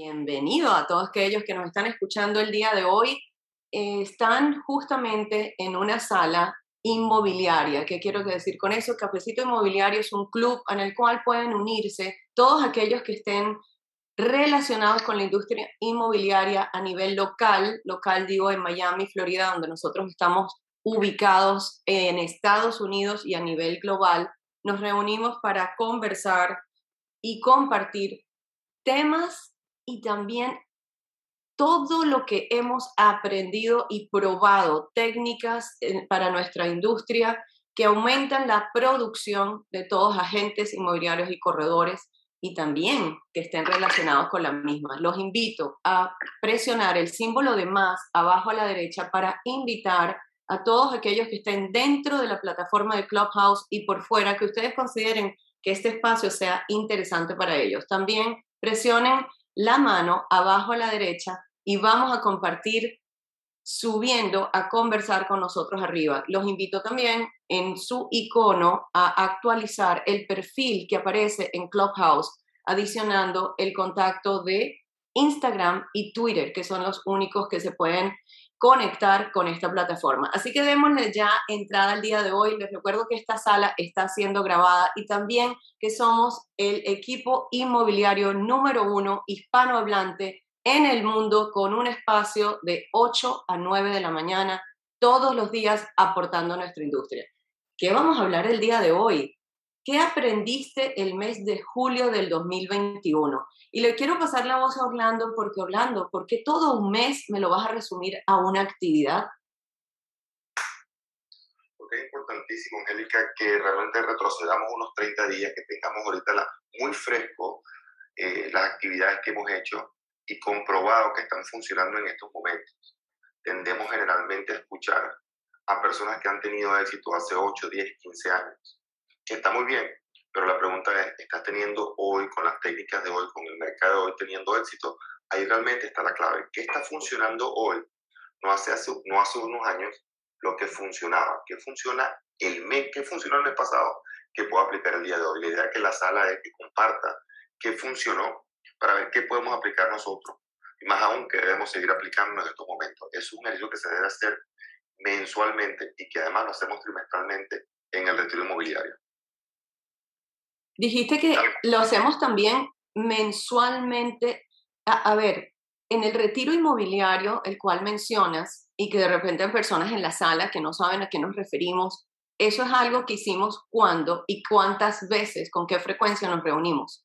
bienvenido a todos aquellos que nos están escuchando el día de hoy. Eh, están justamente en una sala inmobiliaria. ¿Qué quiero decir con eso? Cafecito Inmobiliario es un club en el cual pueden unirse todos aquellos que estén relacionados con la industria inmobiliaria a nivel local, local digo en Miami, Florida, donde nosotros estamos ubicados en Estados Unidos y a nivel global. Nos reunimos para conversar y compartir temas y también todo lo que hemos aprendido y probado, técnicas para nuestra industria que aumentan la producción de todos agentes inmobiliarios y corredores y también que estén relacionados con la misma. Los invito a presionar el símbolo de más abajo a la derecha para invitar a todos aquellos que estén dentro de la plataforma de Clubhouse y por fuera que ustedes consideren que este espacio sea interesante para ellos. También presionen la mano abajo a la derecha y vamos a compartir subiendo a conversar con nosotros arriba. Los invito también en su icono a actualizar el perfil que aparece en Clubhouse, adicionando el contacto de Instagram y Twitter, que son los únicos que se pueden conectar con esta plataforma. Así que démosle ya entrada al día de hoy. Les recuerdo que esta sala está siendo grabada y también que somos el equipo inmobiliario número uno hispanohablante en el mundo con un espacio de 8 a 9 de la mañana todos los días aportando a nuestra industria. ¿Qué vamos a hablar el día de hoy? ¿Qué aprendiste el mes de julio del 2021? Y le quiero pasar la voz a Orlando porque Orlando, ¿por qué todo un mes me lo vas a resumir a una actividad? Porque es importantísimo, Angélica, que realmente retrocedamos unos 30 días, que tengamos ahorita la, muy fresco eh, las actividades que hemos hecho y comprobado que están funcionando en estos momentos. Tendemos generalmente a escuchar a personas que han tenido éxito hace 8, 10, 15 años. Que está muy bien, pero la pregunta es, ¿estás teniendo hoy, con las técnicas de hoy, con el mercado de hoy, teniendo éxito? Ahí realmente está la clave. ¿Qué está funcionando hoy? No hace, hace, no hace unos años lo que funcionaba. ¿Qué funciona el mes? ¿Qué funcionó el mes pasado? Que puedo aplicar el día de hoy. La idea es que la sala es que comparta qué funcionó para ver qué podemos aplicar nosotros y más aún que debemos seguir aplicando en estos momentos. Es un ejercicio que se debe hacer mensualmente y que además lo hacemos trimestralmente en el retiro inmobiliario. Dijiste que lo hacemos también mensualmente. A, a, ver, en el retiro inmobiliario, el cual mencionas, y que de repente hay personas en la sala que no saben a qué nos referimos, eso es algo que hicimos cuándo y cuántas veces, con qué frecuencia nos reunimos.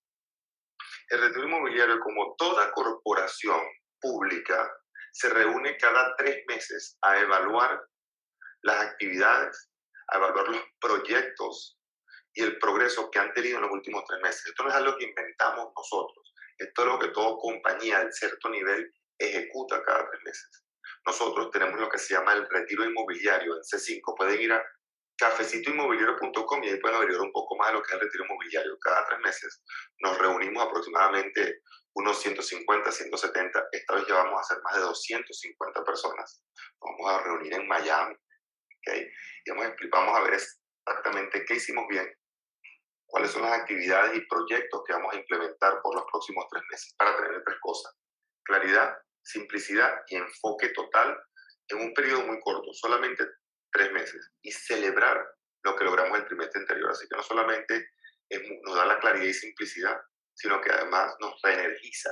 El retiro inmobiliario, como toda corporación pública, se reúne cada tres meses a evaluar las actividades, a evaluar los proyectos y el progreso que han tenido en los últimos tres meses. Esto no es algo que inventamos nosotros, esto es lo que toda compañía de cierto nivel ejecuta cada tres meses. Nosotros tenemos lo que se llama el retiro inmobiliario en C5. Pueden ir a cafecitoinmobiliario.com y ahí pueden averiguar un poco más de lo que es el retiro inmobiliario. Cada tres meses nos reunimos aproximadamente unos 150, 170. Esta vez ya vamos a ser más de 250 personas. vamos a reunir en Miami. ¿okay? Y vamos, vamos a ver exactamente qué hicimos bien, cuáles son las actividades y proyectos que vamos a implementar por los próximos tres meses para tener tres cosas. Claridad, simplicidad y enfoque total en un periodo muy corto, solamente tres meses y celebrar lo que logramos el trimestre anterior. Así que no solamente nos da la claridad y simplicidad, sino que además nos reenergiza,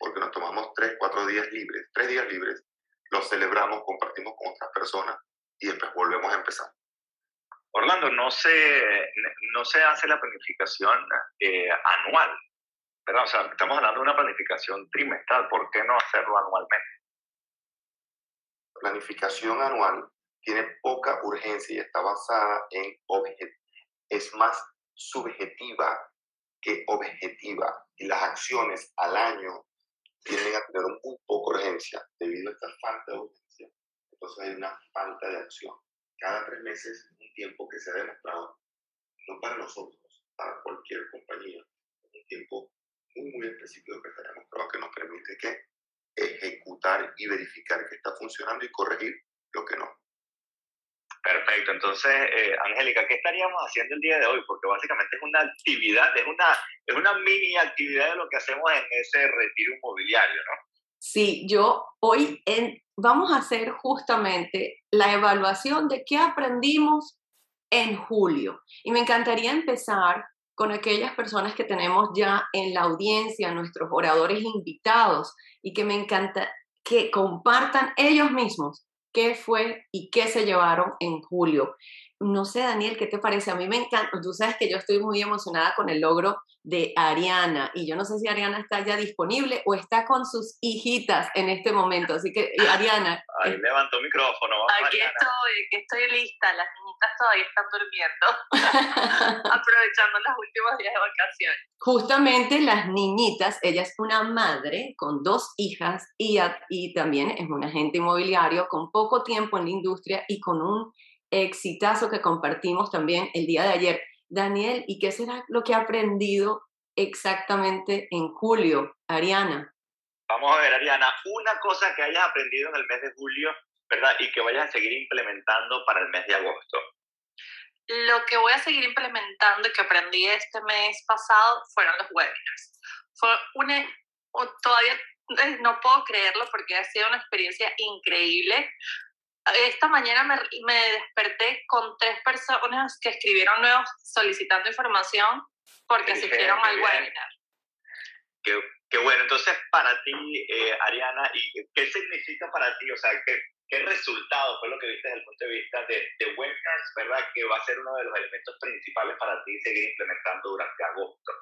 porque nos tomamos tres, cuatro días libres, tres días libres, los celebramos, compartimos con otras personas y después volvemos a empezar. Orlando, no se, no se hace la planificación eh, anual, ¿verdad? O sea, estamos hablando de una planificación trimestral, ¿por qué no hacerlo anualmente? Planificación anual tiene poca urgencia y está basada en objetivos. Es más subjetiva que objetiva. Y las acciones al año tienden a tener un poco urgencia debido a esta falta de urgencia. Entonces hay una falta de acción. Cada tres meses es un tiempo que se ha demostrado, no para nosotros, para cualquier compañía, un tiempo muy, muy específico que se ha demostrado que nos permite que ejecutar y verificar que está funcionando y corregir lo que no. Perfecto, entonces, eh, Angélica, ¿qué estaríamos haciendo el día de hoy? Porque básicamente es una actividad, es una, es una mini actividad de lo que hacemos en ese retiro inmobiliario, ¿no? Sí, yo hoy vamos a hacer justamente la evaluación de qué aprendimos en julio. Y me encantaría empezar con aquellas personas que tenemos ya en la audiencia, nuestros oradores invitados, y que me encanta que compartan ellos mismos qué fue y qué se llevaron en julio. No sé, Daniel, ¿qué te parece? A mí me encanta, tú sabes que yo estoy muy emocionada con el logro de Ariana y yo no sé si Ariana está ya disponible o está con sus hijitas en este momento. Así que, Ariana. Ahí levantó micrófono. aquí estoy, que estoy lista. Las niñitas todavía están durmiendo, aprovechando los últimos días de vacaciones. Justamente las niñitas, ella es una madre con dos hijas y, y también es un agente inmobiliario con poco tiempo en la industria y con un exitazo que compartimos también el día de ayer. Daniel, ¿y qué será lo que ha aprendido exactamente en julio, Ariana? Vamos a ver, Ariana, una cosa que hayas aprendido en el mes de julio, ¿verdad? Y que vayas a seguir implementando para el mes de agosto. Lo que voy a seguir implementando y que aprendí este mes pasado fueron los webinars. Fue una, todavía eh, no puedo creerlo porque ha sido una experiencia increíble esta mañana me, me, desperté con tres personas que escribieron nuevos solicitando información porque asistieron al webinar. Qué, qué, bueno. Entonces, para ti, eh, Ariana, ¿y ¿qué significa para ti? O sea, ¿qué, ¿qué resultado fue lo que viste desde el punto de vista de, de webinars, verdad? Que va a ser uno de los elementos principales para ti seguir implementando durante agosto.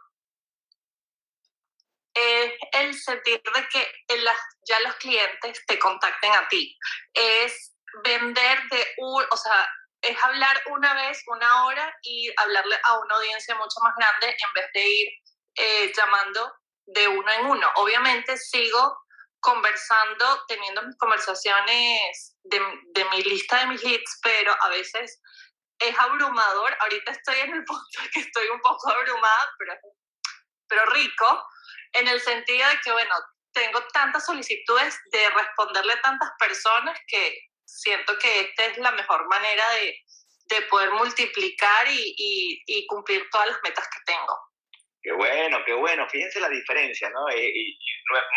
Es el sentir de que ya los clientes te contacten a ti. Es vender de un, o sea, es hablar una vez, una hora y hablarle a una audiencia mucho más grande en vez de ir eh, llamando de uno en uno. Obviamente sigo conversando, teniendo mis conversaciones de, de mi lista de mis leads, pero a veces es abrumador. Ahorita estoy en el punto que estoy un poco abrumada, pero, pero rico, en el sentido de que, bueno, tengo tantas solicitudes de responderle a tantas personas que siento que esta es la mejor manera de, de poder multiplicar y, y, cumplir todas las metas que tengo. Qué bueno, qué bueno. Fíjense la diferencia, ¿no? Eh, y,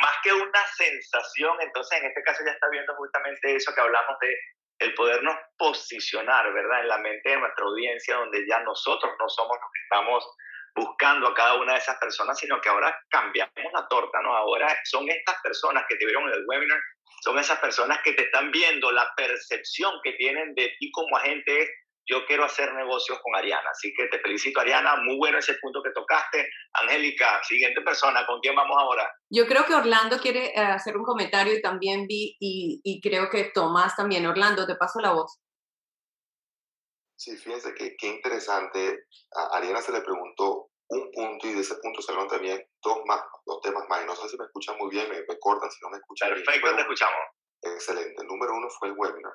más que una sensación, entonces en este caso ya está viendo justamente eso que hablamos de el podernos posicionar, ¿verdad? En la mente de nuestra audiencia, donde ya nosotros no somos los que estamos buscando a cada una de esas personas, sino que ahora cambiamos la torta, ¿no? Ahora son estas personas que te vieron en el webinar son esas personas que te están viendo, la percepción que tienen de ti como agente es, yo quiero hacer negocios con Ariana. Así que te felicito, Ariana, muy bueno ese punto que tocaste. Angélica, siguiente persona, ¿con quién vamos ahora? Yo creo que Orlando quiere eh, hacer un comentario y también vi, y, y creo que Tomás también. Orlando, te paso la voz. Sí, fíjense que qué interesante. A Ariana se le preguntó un punto y de ese punto salieron también dos más, dos temas más. Y no sé si me escuchan muy bien, me, cortan si no me escuchan Perfecto, te escuchamos. Excelente. El número uno fue el webinar.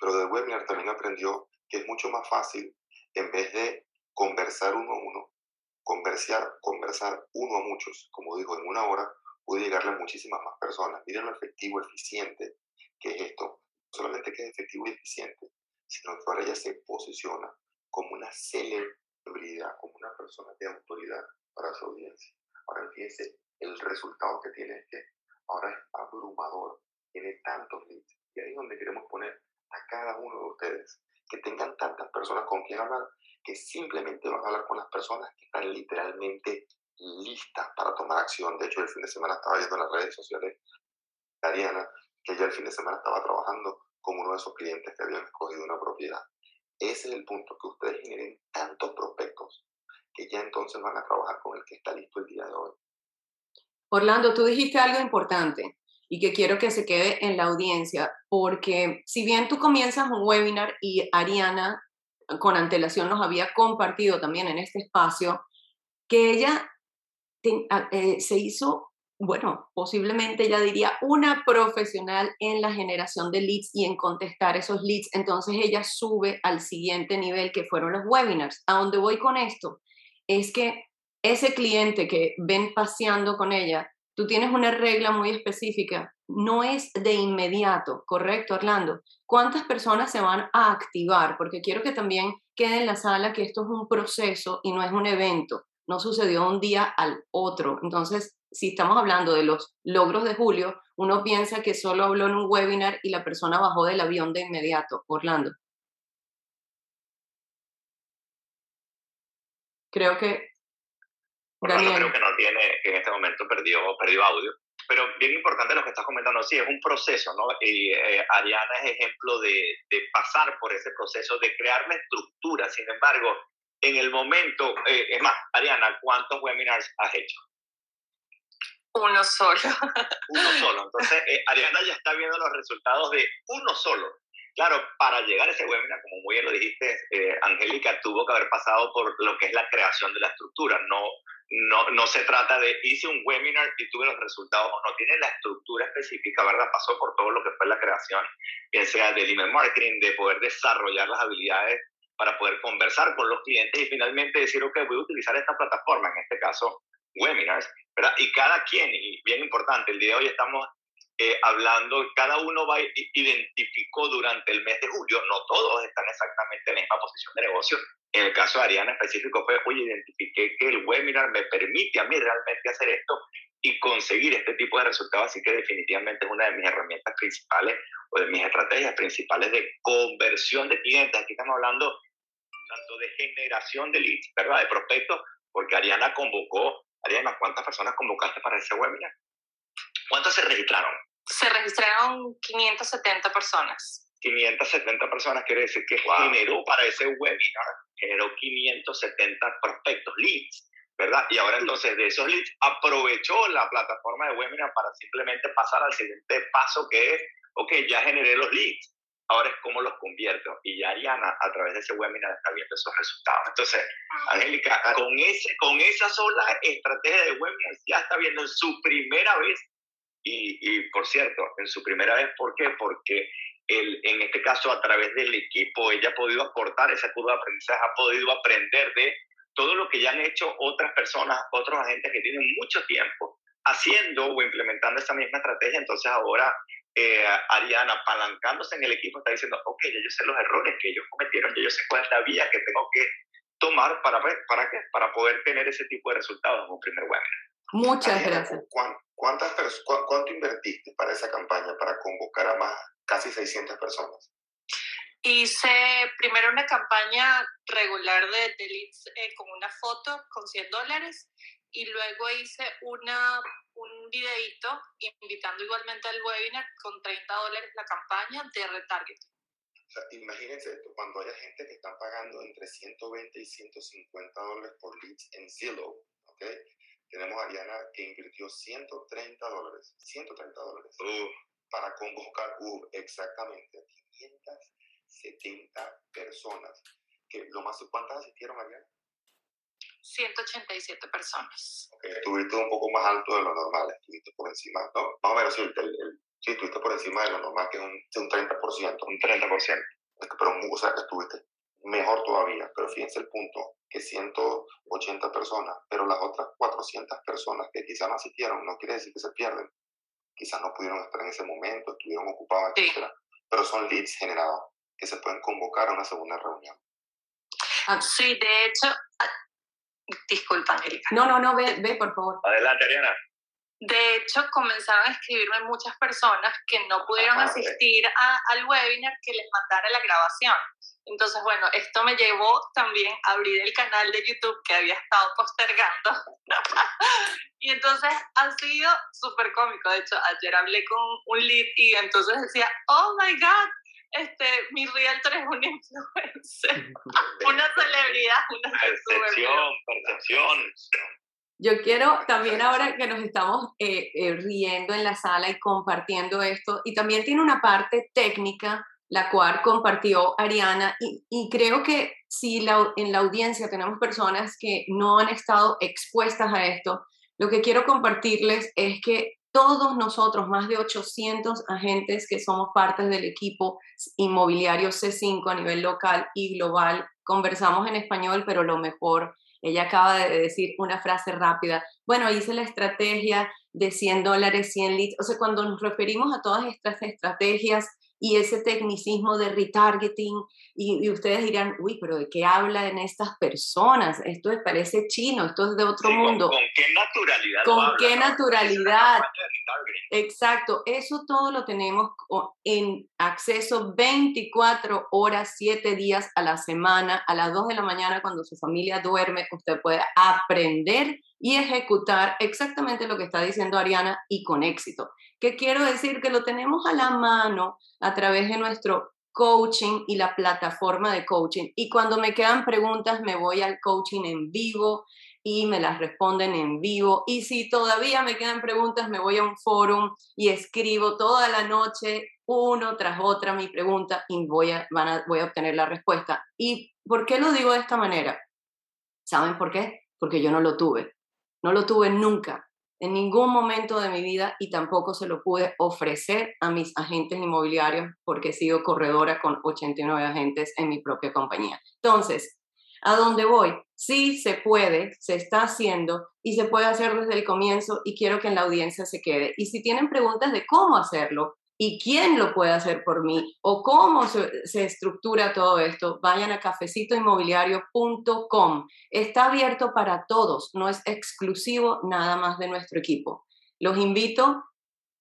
Pero del webinar también aprendió que es mucho más fácil, en vez de conversar uno a uno, conversar, conversar uno a muchos. Como dijo, en una hora puede llegarle a muchísimas más personas. Miren lo efectivo, eficiente que es esto. No solamente que es efectivo y eficiente, sino que ahora ya se posiciona como una celebridad como una persona de autoridad para su audiencia. Ahora fíjense, el resultado que tiene es que ahora es abrumador, tiene tantos leads. Y ahí es donde queremos poner a cada uno de ustedes, que tengan tantas personas con quien hablar, que simplemente van a hablar con las personas que están literalmente listas para tomar acción. De hecho, el fin de semana estaba viendo en las redes sociales de Ariana que ya el fin de semana estaba trabajando con uno de esos clientes que habían escogido una propiedad. Ese es el punto, que ustedes generen tantos prospectos que ya entonces van a trabajar con el que está listo el día de hoy. Orlando, tú dijiste algo importante y que quiero que se quede en la audiencia, porque si bien tú comienzas un webinar y Ariana con antelación nos había compartido también en este espacio, que ella eh, se hizo bueno, posiblemente ya diría una profesional en la generación de leads y en contestar esos leads. Entonces ella sube al siguiente nivel que fueron los webinars. A donde voy con esto es que ese cliente que ven paseando con ella tú tienes una regla muy específica, no es de inmediato, ¿correcto, Orlando? ¿Cuántas personas se van a activar? Porque quiero que también quede en la sala que esto es un proceso y no es un evento, no sucedió un día al otro. Entonces, si estamos hablando de los logros de Julio, uno piensa que solo habló en un webinar y la persona bajó del avión de inmediato, Orlando. Creo que Daniel. creo que no tiene, que en este momento perdió, perdió audio. Pero bien importante lo que estás comentando, sí, es un proceso, ¿no? Y eh, Ariana es ejemplo de, de, pasar por ese proceso, de crear la estructura. Sin embargo, en el momento, eh, es más, Ariana, ¿cuántos webinars has hecho? Uno solo. uno solo. Entonces, eh, Ariana ya está viendo los resultados de uno solo. Claro, para llegar a ese webinar, como muy bien lo dijiste, eh, Angélica, tuvo que haber pasado por lo que es la creación de la estructura. No, no, no se trata de hice un webinar y tuve los resultados, no tiene la estructura específica, ¿verdad? Pasó por todo lo que fue la creación, bien sea del email marketing, de poder desarrollar las habilidades para poder conversar con los clientes y finalmente decir, ok, voy a utilizar esta plataforma, en este caso webinars, ¿verdad? Y cada quien, y bien importante, el día de hoy estamos eh, hablando, cada uno va, identificó durante el mes de julio, no todos están exactamente en la misma posición de negocio. En el caso de Ariana específico fue, oye, identifiqué que el webinar me permite a mí realmente hacer esto y conseguir este tipo de resultados, así que definitivamente es una de mis herramientas principales o de mis estrategias principales de conversión de clientes. Aquí estamos hablando tanto de generación de leads, ¿verdad? De prospectos, porque Ariana convocó, Ariana, ¿cuántas personas convocaste para ese webinar? ¿Cuántos se registraron? Se registraron 570 personas. 570 personas quiere decir que generó para ese webinar, generó 570 prospectos, leads, ¿verdad? Y ahora entonces de esos leads aprovechó la plataforma de webinar para simplemente pasar al siguiente paso que es, ok, ya generé los leads, ahora es cómo los convierto. Y ya Ariana a través de ese webinar está viendo esos resultados. Entonces, Angélica, con, ese, con esa sola estrategia de webinar ya está viendo en su primera vez y, por cierto, en su primera vez, ¿por qué? Porque el, en este caso, a través del equipo, ella ha podido aportar esa curva de aprendizaje, ha podido aprender de todo lo que ya han hecho otras personas, otros agentes que tienen mucho tiempo haciendo o implementando esa misma estrategia. Entonces ahora eh, Ariana, apalancándose en el equipo, está diciendo, ok, ya yo sé los errores que ellos cometieron, ya yo sé cuál es la vía que tengo que tomar para, para, qué? para poder tener ese tipo de resultados en un primer webinar. Muchas gracias. ¿cuántas, ¿Cuánto invertiste para esa campaña, para convocar a más, casi 600 personas? Hice primero una campaña regular de, de leads eh, con una foto con 100 dólares y luego hice una, un videito invitando igualmente al webinar con 30 dólares la campaña de retargeting. O sea, imagínense esto, cuando haya gente que está pagando entre 120 y 150 dólares por leads en Zillow, ¿ok? Tenemos a Ariana que invirtió 130 dólares, 130 dólares, para convocar uh, exactamente a 570 personas. Que lo más, ¿Cuántas asistieron, Ariana? 187 personas. Okay, estuviste un poco más alto de lo normal, estuviste por encima, ¿no? Más o menos, sí, el, sí estuviste por encima de lo normal, que es un, un 30%. Un 30%. Pero, o sea, estuviste mejor todavía, pero fíjense el punto, que 180 personas, pero las otras 400 personas que quizás no asistieron, no quiere decir que se pierden, quizás no pudieron estar en ese momento, estuvieron ocupados, etc. Pero son leads generados que se pueden convocar a una segunda reunión. Ah, sí, de hecho, ah, disculpa, Angélica. No, no, no, ve, ve, por favor. Adelante, Ariana. De hecho, comenzaron a escribirme muchas personas que no pudieron asistir al webinar que les mandara la grabación. Entonces, bueno, esto me llevó también a abrir el canal de YouTube que había estado postergando. y entonces ha sido súper cómico. De hecho, ayer hablé con un lead y entonces decía, oh my God, este, mi realtor es un influencer, una celebridad, una percepción, percepción. Yo quiero también ahora que nos estamos eh, eh, riendo en la sala y compartiendo esto, y también tiene una parte técnica, la cual compartió Ariana, y, y creo que si la, en la audiencia tenemos personas que no han estado expuestas a esto, lo que quiero compartirles es que todos nosotros, más de 800 agentes que somos partes del equipo inmobiliario C5 a nivel local y global, conversamos en español, pero lo mejor Ella acaba de decir una frase rápida. Bueno, hice la estrategia de 100 dólares, 100 leads. O sea, cuando nos referimos a todas estas estrategias y ese tecnicismo de retargeting, y, ustedes dirán, uy, pero ¿de qué hablan estas personas? Esto me parece chino, esto es de otro mundo. ¿Con, qué naturalidad? ¿Con qué naturalidad? Exacto, eso todo lo tenemos en acceso 24 horas, 7 días a la semana, a las 2 de la mañana cuando su familia duerme, usted puede aprender y ejecutar exactamente lo que está diciendo Ariana y con éxito. ¿Qué quiero decir? Que lo tenemos a la mano a través de nuestro coaching y la plataforma de coaching. Y cuando me quedan preguntas, me voy al coaching en vivo y me las responden en vivo. Y si todavía me quedan preguntas, me voy a un forum y escribo toda la noche uno tras otra mi pregunta y voy a, voy a obtener la respuesta. ¿Y por qué lo digo de esta manera? ¿Saben por qué? Porque yo no lo tuve. No lo tuve nunca en ningún momento de mi vida y tampoco se lo pude ofrecer a mis agentes inmobiliarios porque he sido corredora con 89 agentes en mi propia compañía. Entonces, ¿a dónde voy? Sí se puede, se está haciendo y se puede hacer desde el comienzo y quiero que en la audiencia se quede. Y si tienen preguntas de cómo hacerlo, y quién lo puede hacer por mí o cómo se, estructura todo esto, vayan a cafecitoinmobiliario.com. Está abierto para todos, no es exclusivo nada más de nuestro equipo. Los invito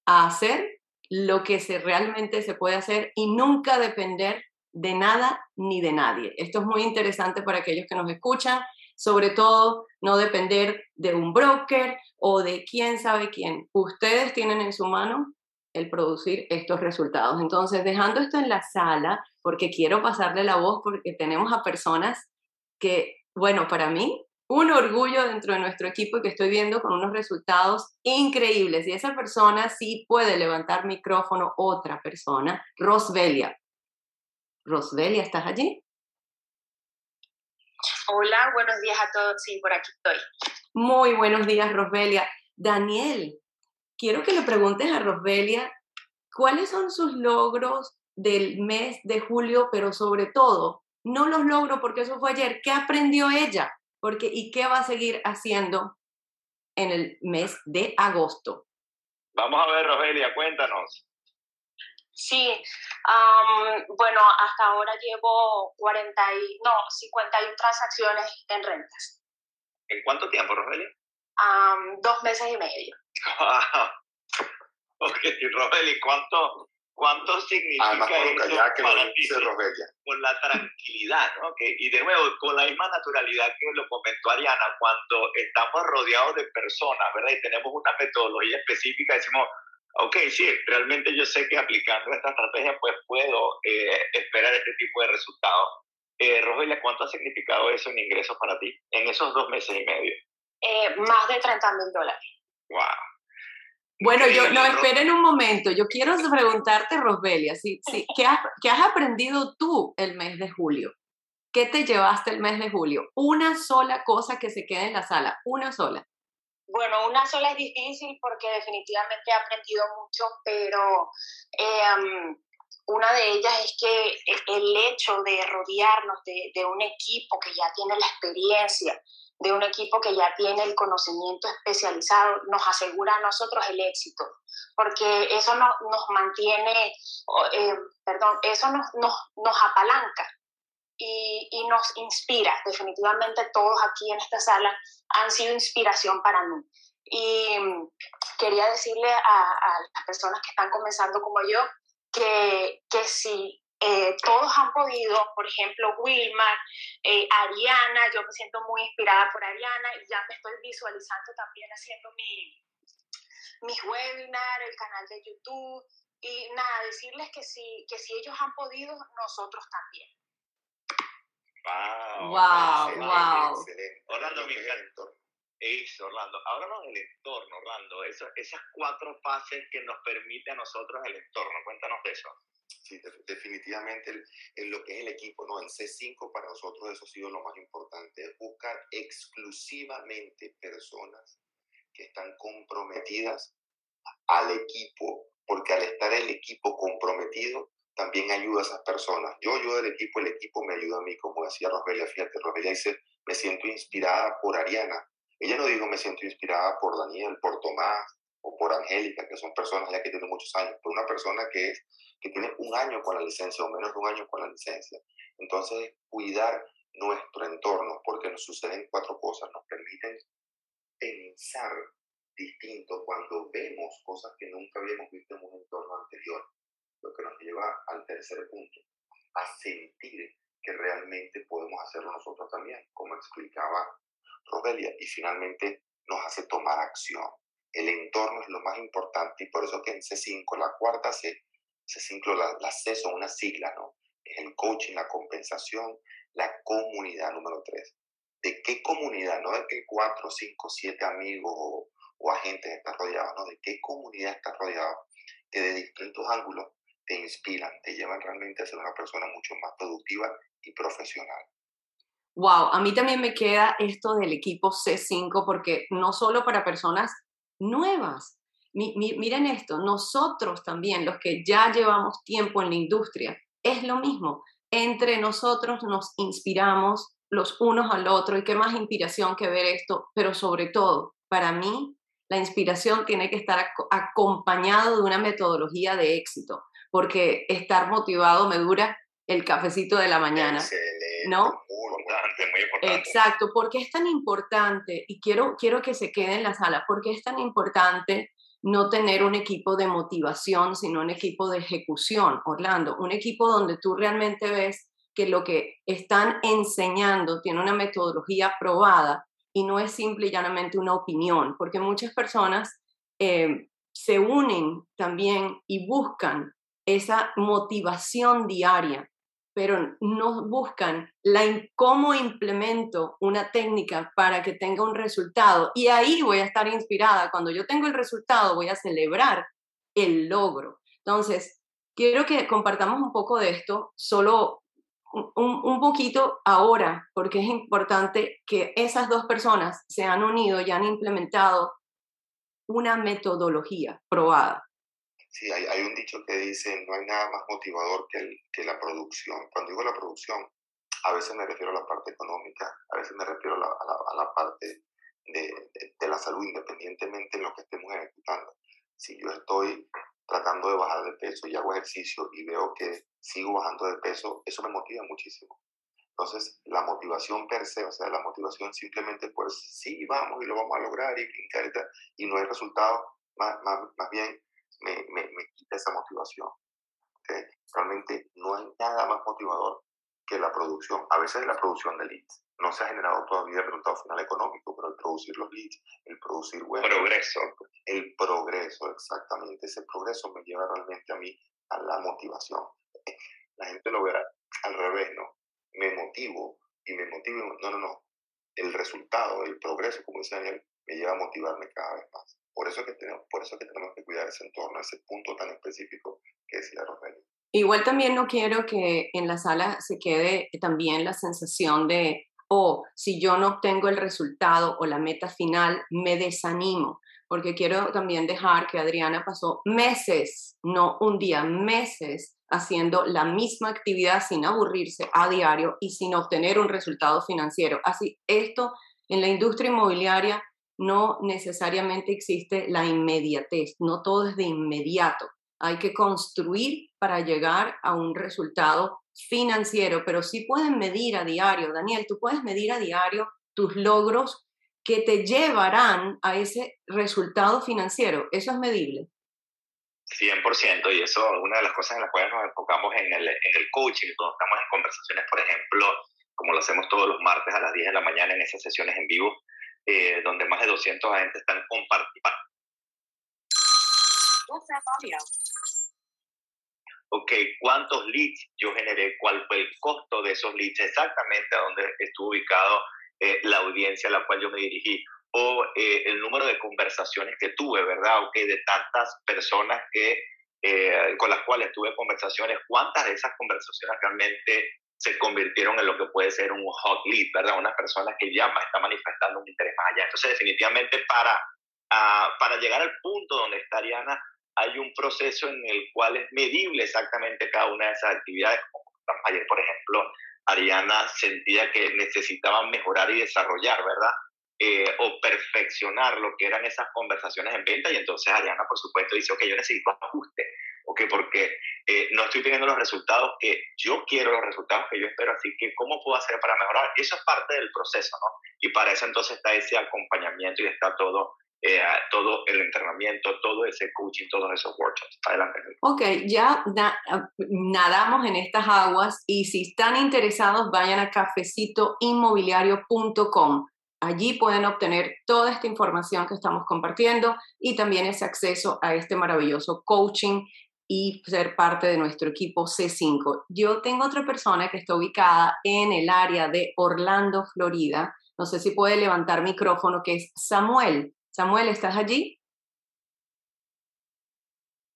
a hacer lo que se, realmente se puede hacer y nunca depender de nada ni de nadie. Esto es muy interesante para aquellos que nos escuchan, sobre todo no depender de un broker o de quién sabe quién. Ustedes tienen en su mano el producir estos resultados. Entonces, dejando esto en la sala, porque quiero pasarle la voz, porque tenemos a personas que, bueno, para mí, un orgullo dentro de nuestro equipo y que estoy viendo con unos resultados increíbles. Y esa persona sí puede levantar micrófono, otra persona, Rosbelia. Rosbelia, ¿estás allí? Hola, buenos días a todos. Sí, por aquí estoy. Muy buenos días, Rosbelia. Daniel, quiero que le preguntes a Rosbelia cuáles son sus logros del mes de julio, pero sobre todo, no los logros porque eso fue ayer, ¿qué aprendió ella? Porque, ¿Y qué va a seguir haciendo en el mes de agosto? Vamos a ver, Rosbelia, cuéntanos. Sí, bueno, hasta ahora llevo 40 y, no, 51 transacciones en rentas. ¿En cuánto tiempo, Rosbelia? dos meses y medio. ok, Robeli, ¿cuánto, ¿cuánto significa Además, con lo ya que para ti? Con la tranquilidad, ¿no? Y de nuevo, con la misma naturalidad que lo comentó Ariana, cuando estamos rodeados de personas, ¿verdad? Y tenemos una metodología específica, decimos, ok, sí, realmente yo sé que aplicando esta estrategia, pues puedo eh, esperar este tipo de resultados. Eh, ¿cuánto ha significado eso en ingresos para ti en esos dos meses y medio? Eh, más de 30 mil dólares. ¡Wow! Bueno, yo, no, esperen un momento. Yo quiero preguntarte, Rosbelia, ¿sí, sí, ¿qué, has, ¿qué has aprendido tú el mes de julio? ¿Qué te llevaste el mes de julio? Una sola cosa que se quede en la sala, una sola. Bueno, una sola es difícil porque definitivamente he aprendido mucho, pero em, una de ellas es que el hecho de rodearnos de, un equipo que ya tiene la experiencia, de un equipo que ya tiene el conocimiento especializado, nos asegura a nosotros el éxito, porque eso nos mantiene, eh, perdón, eso nos, nos, apalanca y, nos inspira. Definitivamente todos aquí en esta sala han sido inspiración para mí. Y mm, quería decirle a las personas que están comenzando como yo que, que si eh, todos han podido, por ejemplo, Wilmar, eh, Ariana, yo me siento muy inspirada por Ariana y ya me estoy visualizando también haciendo mi, mis webinars, el canal de YouTube y nada, decirles que si, que si ellos han podido, nosotros también. Wow, wow, wow. Orlando, mi Eso, Orlando. Háblanos del entorno, Orlando. esas cuatro fases que nos permite a nosotros el entorno. Cuéntanos de eso. Sí, definitivamente en lo que es el equipo, ¿no? En C5 para nosotros eso ha sido lo más importante, es buscar exclusivamente personas que están comprometidas al equipo, porque al estar el equipo comprometido, también ayuda a esas personas. Yo ayudo al equipo, el equipo me ayuda a mí, como decía Roselia, fíjate, Roselia dice, me siento inspirada por Ariana. Ella no dijo me siento inspirada por Daniel, por Tomás o por Angélica, que son personas ya que tienen muchos años, por una persona que, es, que tiene un año con la licencia o menos de un año con la licencia. Entonces, cuidar nuestro entorno, porque nos suceden cuatro cosas, nos permiten pensar distinto cuando vemos cosas que nunca habíamos visto en un entorno anterior, lo que nos lleva al tercer punto, a sentir que realmente podemos hacerlo nosotros también, como explicaba Robelia, y finalmente nos hace tomar acción. El entorno es lo más importante y por eso que en C5, la cuarta C, C5, la, la C son una sigla, ¿no? Es el coaching, la compensación, la comunidad número tres. ¿De qué comunidad? No de qué cuatro, cinco, siete amigos o, agentes estás rodeado, ¿no? De qué comunidad estás rodeado, que de distintos ángulos te inspiran, te llevan realmente a ser una persona mucho más productiva y profesional. Wow, a mí también me queda esto del equipo C5 porque no solo para personas nuevas, miren esto, nosotros también, los que ya llevamos tiempo en la industria, es lo mismo. Entre nosotros nos inspiramos los unos al otro y qué más inspiración que ver esto, pero sobre todo, para mí, la inspiración tiene que estar acompañado de una metodología de éxito, porque estar motivado me dura el cafecito de la mañana. ¿No? Muy importante, muy importante. Exacto, porque es tan importante, y quiero, quiero que se quede en la sala, porque es tan importante no tener un equipo de motivación, sino un equipo de ejecución, Orlando, un equipo donde tú realmente ves que lo que están enseñando tiene una metodología probada y no es simple y llanamente una opinión, porque muchas personas eh, se unen también y buscan esa motivación diaria, pero no buscan la, cómo implemento una técnica para que tenga un resultado. Y ahí voy a estar inspirada. Cuando yo tengo el resultado, voy a celebrar el logro. Entonces, quiero que compartamos un poco de esto, solo un, poquito ahora, porque es importante que esas dos personas se han unido y han implementado una metodología probada. Sí, hay, hay, un dicho que dice, no hay nada más motivador que, el, que la producción. Cuando digo la producción, a veces me refiero a la parte económica, a veces me refiero a la, a la, parte de, de, la salud, independientemente de lo que estemos ejecutando. Si yo estoy tratando de bajar de peso y hago ejercicio y veo que sigo bajando de peso, eso me motiva muchísimo. Entonces, la motivación per se, o sea, la motivación simplemente pues sí, vamos y lo vamos a lograr y y, no hay resultado, más, más, más bien me, me, me, quita esa motivación. Realmente no hay nada más motivador que la producción, a veces la producción de leads. No se ha generado todavía el resultado final económico, pero el producir los leads, el producir web. Progreso. El progreso, exactamente. Ese progreso me lleva realmente a mí a la motivación. La gente lo verá al revés, ¿no? Me motivo y me motivo. No, no, no. El resultado, el progreso, como dice Daniel, me lleva a motivarme cada vez más. Por eso, que tenemos, por eso que tenemos que cuidar ese entorno, ese punto tan específico que decía Rogelio. Igual también no quiero que en la sala se quede también la sensación de, oh, si yo no obtengo el resultado o la meta final, me desanimo, porque quiero también dejar que Adriana pasó meses, no un día, meses haciendo la misma actividad sin aburrirse a diario y sin obtener un resultado financiero. Así, esto en la industria inmobiliaria no necesariamente existe la inmediatez, no todo es de inmediato. Hay que construir para llegar a un resultado financiero, pero sí pueden medir a diario, Daniel, tú puedes medir a diario tus logros que te llevarán a ese resultado financiero. Eso es medible. 100%, y eso es una de las cosas en las cuales nos enfocamos en el, en el coaching, cuando estamos en conversaciones, por ejemplo, como lo hacemos todos los martes a las 10 de la mañana en esas sesiones en vivo, eh, donde más de 200 agentes están compartiendo. Ok, ¿cuántos leads yo generé? ¿Cuál fue el costo de esos leads? Exactamente a dónde estuvo ubicado eh, la audiencia a la cual yo me dirigí. O eh, el número de conversaciones que tuve, ¿verdad? Ok, de tantas personas que, con las cuales tuve conversaciones, ¿cuántas de esas conversaciones realmente se convirtieron en lo que puede ser un hot lead, ¿verdad? Una persona que ya está manifestando un interés más allá. Entonces, definitivamente para, ah, para llegar al punto donde está Ariana, hay un proceso en el cual es medible exactamente cada una de esas actividades. Ayer, por ejemplo, Ariana sentía que necesitaba mejorar y desarrollar, ¿verdad? Eh, o perfeccionar lo que eran esas conversaciones en venta y entonces Ariana, por supuesto, dice, ok, yo necesito ajuste, ok, porque eh, no estoy teniendo los resultados que yo quiero, los resultados que yo espero, así que ¿cómo puedo hacer para mejorar? Eso es parte del proceso, ¿no? Y para eso entonces está ese acompañamiento y está todo eh, todo el entrenamiento, todo ese coaching, todos esos workshops. Adelante. Ok, ya nadamos en estas aguas y si están interesados vayan a cafecitoinmobiliario.com. Allí pueden obtener toda esta información que estamos compartiendo y también ese acceso a este maravilloso coaching y ser parte de nuestro equipo C5. Yo tengo otra persona que está ubicada en el área de Orlando, Florida. No sé si puede levantar micrófono, que es Samuel. Samuel, ¿estás allí?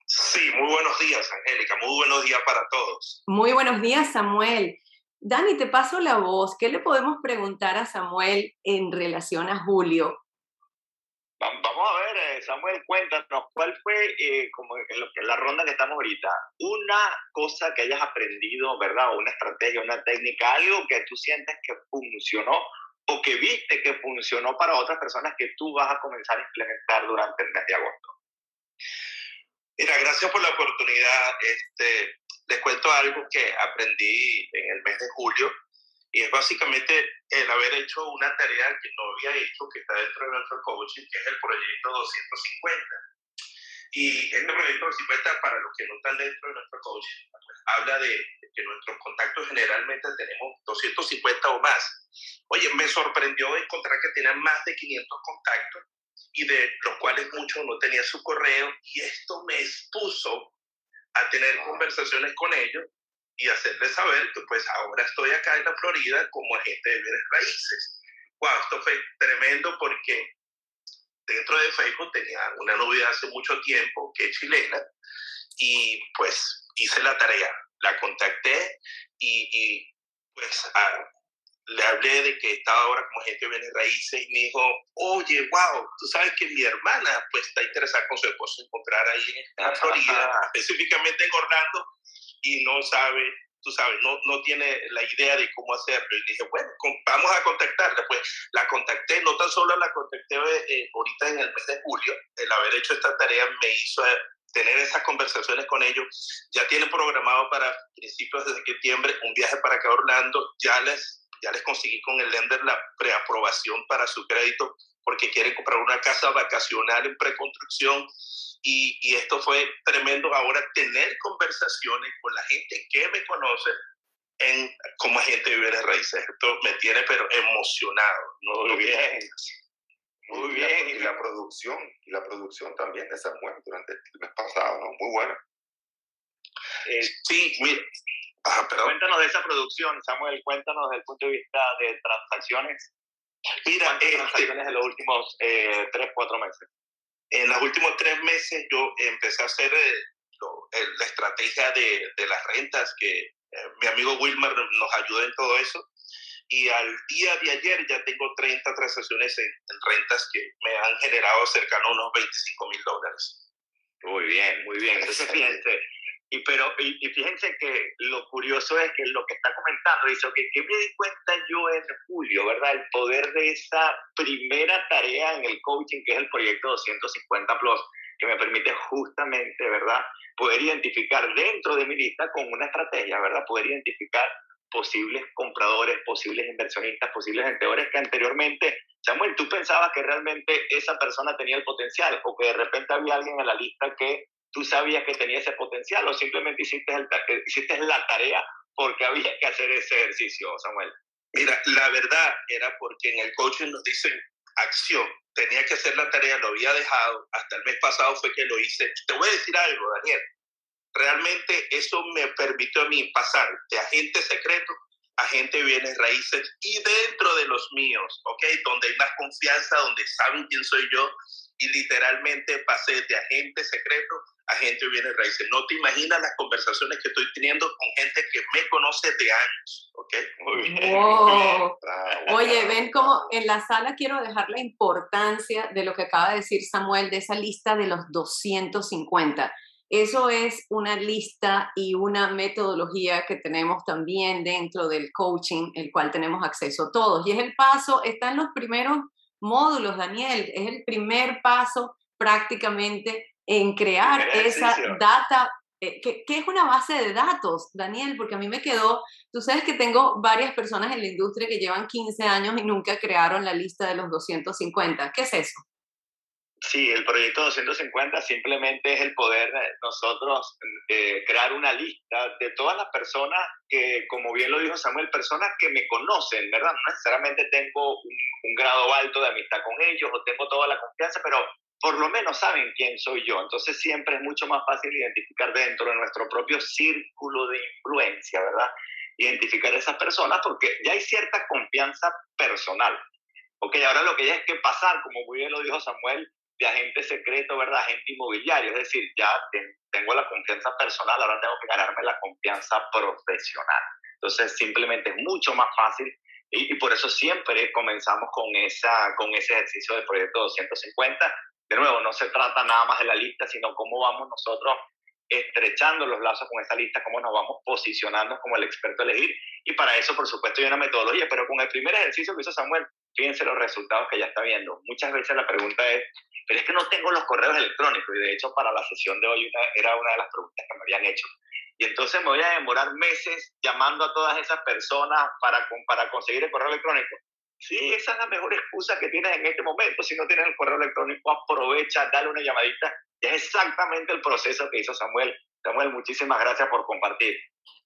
Sí, muy buenos días, Angélica. Muy buenos días para todos. Muy buenos días, Samuel. Dani, te paso la voz. ¿Qué le podemos preguntar a Samuel en relación a Julio? Vamos a ver, eh, Samuel, cuéntanos, ¿cuál fue, eh, como en la ronda que estamos ahorita, una cosa que hayas aprendido, ¿verdad? Una estrategia, una técnica, algo que tú sientes que funcionó o que viste que funcionó para otras personas que tú vas a comenzar a implementar durante el mes de agosto? Mira, gracias por la oportunidad. Este, les cuento algo que aprendí en el mes de julio y es básicamente el haber hecho una tarea que no había hecho, que está dentro de nuestro coaching, que es el proyecto 250. Y este proyecto 250, para los que no están dentro de nuestro coaching, pues, habla de que nuestros contactos generalmente tenemos 250 o más. Oye, me sorprendió encontrar que tenían más de 500 contactos y de los cuales muchos no tenían su correo y esto me expuso a tener conversaciones con ellos y hacerles saber que pues ahora estoy acá en la Florida como agente de bienes raíces. Wow, esto fue tremendo porque dentro de Facebook tenía una novia hace mucho tiempo que es chilena y pues hice la tarea, la contacté y, y pues a, le hablé de que estaba ahora como agente de bienes raíces y me dijo, oye, wow, tú sabes que mi hermana pues está interesada con su esposo en encontrar ahí en Florida, específicamente en Orlando, y no sabe, tú sabes, no, no tiene la idea de cómo hacerlo. Y dije, bueno, vamos a contactarla. Pues la contacté, no tan solo la contacté eh, ahorita en el mes de julio, el haber hecho esta tarea me hizo eh, tener esas conversaciones con ellos. Ya tienen programado para principios de septiembre un viaje para acá a Orlando. Ya les ya les conseguí con el lender la preaprobación para su crédito porque quieren comprar una casa vacacional en preconstrucción y, y, esto fue tremendo ahora tener conversaciones con la gente que me conoce en, como agente de bienes raíces. Esto me tiene pero emocionado. Muy bien. Muy bien. Y la, producción, y la producción también de Samuel durante el mes pasado, ¿no? Muy buena. Eh, sí, mira, Cuéntanos de esa producción, Samuel, cuéntanos desde el punto de vista de transacciones. Mira, ¿Cuántas este, transacciones en los últimos eh, tres, cuatro meses? En los últimos tres meses yo empecé a hacer eh, la estrategia de, de, las rentas, que eh, mi amigo Wilmer nos ayudó en todo eso. Y al día de ayer ya tengo 30 transacciones en, rentas que me han generado cercano a unos 25 mil dólares. Muy bien, muy bien. Entonces, fíjense, y, pero, y, fíjense que lo curioso es que lo que está comentando dice, que ¿qué me di cuenta yo en julio, verdad? El poder de esa primera tarea en el coaching, que es el proyecto 250 Plus, que me permite justamente, ¿verdad? Poder identificar dentro de mi lista con una estrategia, ¿verdad? Poder identificar posibles compradores, posibles inversionistas, posibles vendedores que anteriormente, Samuel, tú pensabas que realmente esa persona tenía el potencial o que de repente había alguien en la lista que tú sabías que tenía ese potencial o simplemente hiciste, el, hiciste la tarea porque había que hacer ese ejercicio, Samuel? Mira, la verdad era porque en el coaching nos dicen acción. Tenía que hacer la tarea, lo había dejado. Hasta el mes pasado fue que lo hice. Te voy a decir algo, Daniel. Realmente eso me permitió a mí pasar de agente secreto a agente de bienes raíces y dentro de los míos, ¿ok? Donde hay más confianza, donde saben quién soy yo, y literalmente pasé de agente secreto a gente viene raíces. No te imaginas las conversaciones que estoy teniendo con gente que me conoce de años, ¿ok? Muy bien. Oye, ven como en la sala quiero dejar la importancia de lo que acaba de decir Samuel, de esa lista de los 250. Eso es una lista y una metodología que tenemos también dentro del coaching, el cual tenemos acceso todos. Y es el paso, está en los primeros módulos, Daniel, es el primer paso prácticamente en crear esa data, eh, que, que, es una base de datos, Daniel, porque a mí me quedó, tú sabes que tengo varias personas en la industria que llevan 15 años y nunca crearon la lista de los 250. ¿Qué es eso? Sí, el proyecto 250 simplemente es el poder nosotros eh, crear una lista de todas las personas que, como bien lo dijo Samuel, personas que me conocen, ¿verdad? No necesariamente tengo un, un grado alto de amistad con ellos o tengo toda la confianza, pero por lo menos saben quién soy yo. Entonces siempre es mucho más fácil identificar dentro de nuestro propio círculo de influencia, ¿verdad? Identificar a esas personas porque ya hay cierta confianza personal. Ok, ahora lo que ya es que pasar, como muy bien lo dijo Samuel, de agente secreto, ¿verdad? Agente inmobiliario. Es decir, ya tengo la confianza personal, ahora tengo que ganarme la confianza profesional. Entonces, simplemente es mucho más fácil y, por eso siempre comenzamos con, esa, con ese ejercicio del proyecto 250. De nuevo, no se trata nada más de la lista, sino cómo vamos nosotros estrechando los lazos con esa lista, cómo nos vamos posicionando como el experto a elegir. Y para eso, por supuesto, hay una metodología, pero con el primer ejercicio que hizo Samuel, fíjense los resultados que ya está viendo. Muchas veces la pregunta es, pero es que no tengo los correos electrónicos y de hecho para la sesión de hoy era una de las preguntas que me habían hecho. Y entonces me voy a demorar meses llamando a todas esas personas para, para conseguir el correo electrónico. Sí, esa es la mejor excusa que tienes en este momento. Si no tienes el correo electrónico, aprovecha, dale una llamadita. Y es exactamente el proceso que hizo Samuel. Samuel, muchísimas gracias por compartir.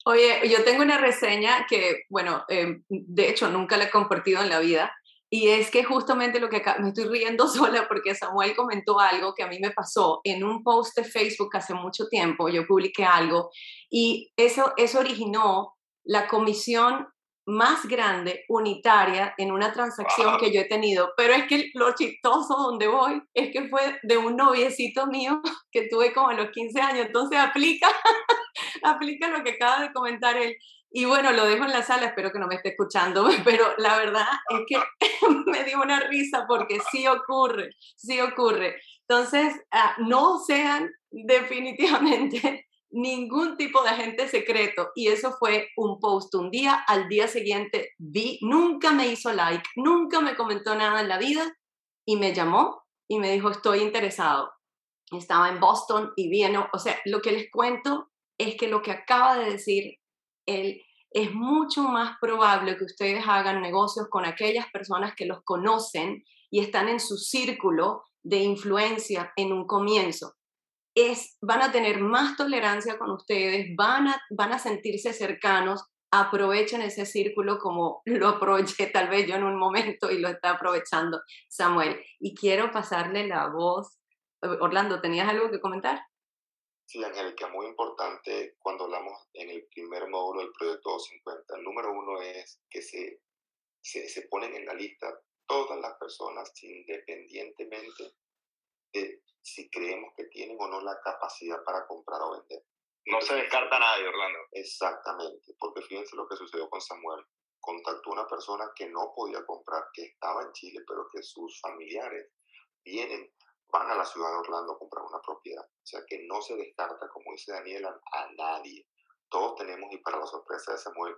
Oye, yo tengo una reseña que, bueno, eh, de hecho nunca la he compartido en la vida, y es que justamente lo que acá, me estoy riendo sola porque Samuel comentó algo que a mí me pasó en un post de Facebook hace mucho tiempo, yo publiqué algo y eso, eso originó la comisión más grande unitaria en una transacción que yo he tenido. Pero es que lo chistoso donde voy es que fue de un noviecito mío que tuve como a los 15 años. Entonces aplica, aplica lo que acaba de comentar él. Y bueno, lo dejo en la sala, espero que no me esté escuchando, pero la verdad es que me dio una risa porque sí ocurre, sí ocurre. Entonces, ah, no sean definitivamente ningún tipo de agente secreto. Y eso fue un post un día, al día siguiente vi, nunca me hizo like, nunca me comentó nada en la vida y me llamó y me dijo, estoy interesado. Estaba en Boston y vino, o sea, lo que les cuento es que lo que acaba de decir es mucho más probable que ustedes hagan negocios con aquellas personas que los conocen y están en su círculo de influencia en un comienzo. Van a tener más tolerancia con ustedes, van a, van a sentirse cercanos, aprovechen ese círculo como lo aproveché tal vez yo en un momento y lo está aprovechando Samuel. Y quiero pasarle la voz. Orlando, ¿tenías algo que comentar? Sí, Angélica, muy importante cuando hablamos en el primer módulo del proyecto 250. El número uno es que se, se, se ponen en la lista todas las personas independientemente de si creemos que tienen o no la capacidad para comprar o vender. No se descarta nadie, Orlando. Exactamente, porque fíjense lo que sucedió con Samuel. Contactó a una persona que no podía comprar, que estaba en Chile, pero que sus familiares vienen van a la ciudad de Orlando a comprar una propiedad. O sea que no se descarta, como dice Daniel, a, nadie. Todos tenemos, y para la sorpresa de Samuel,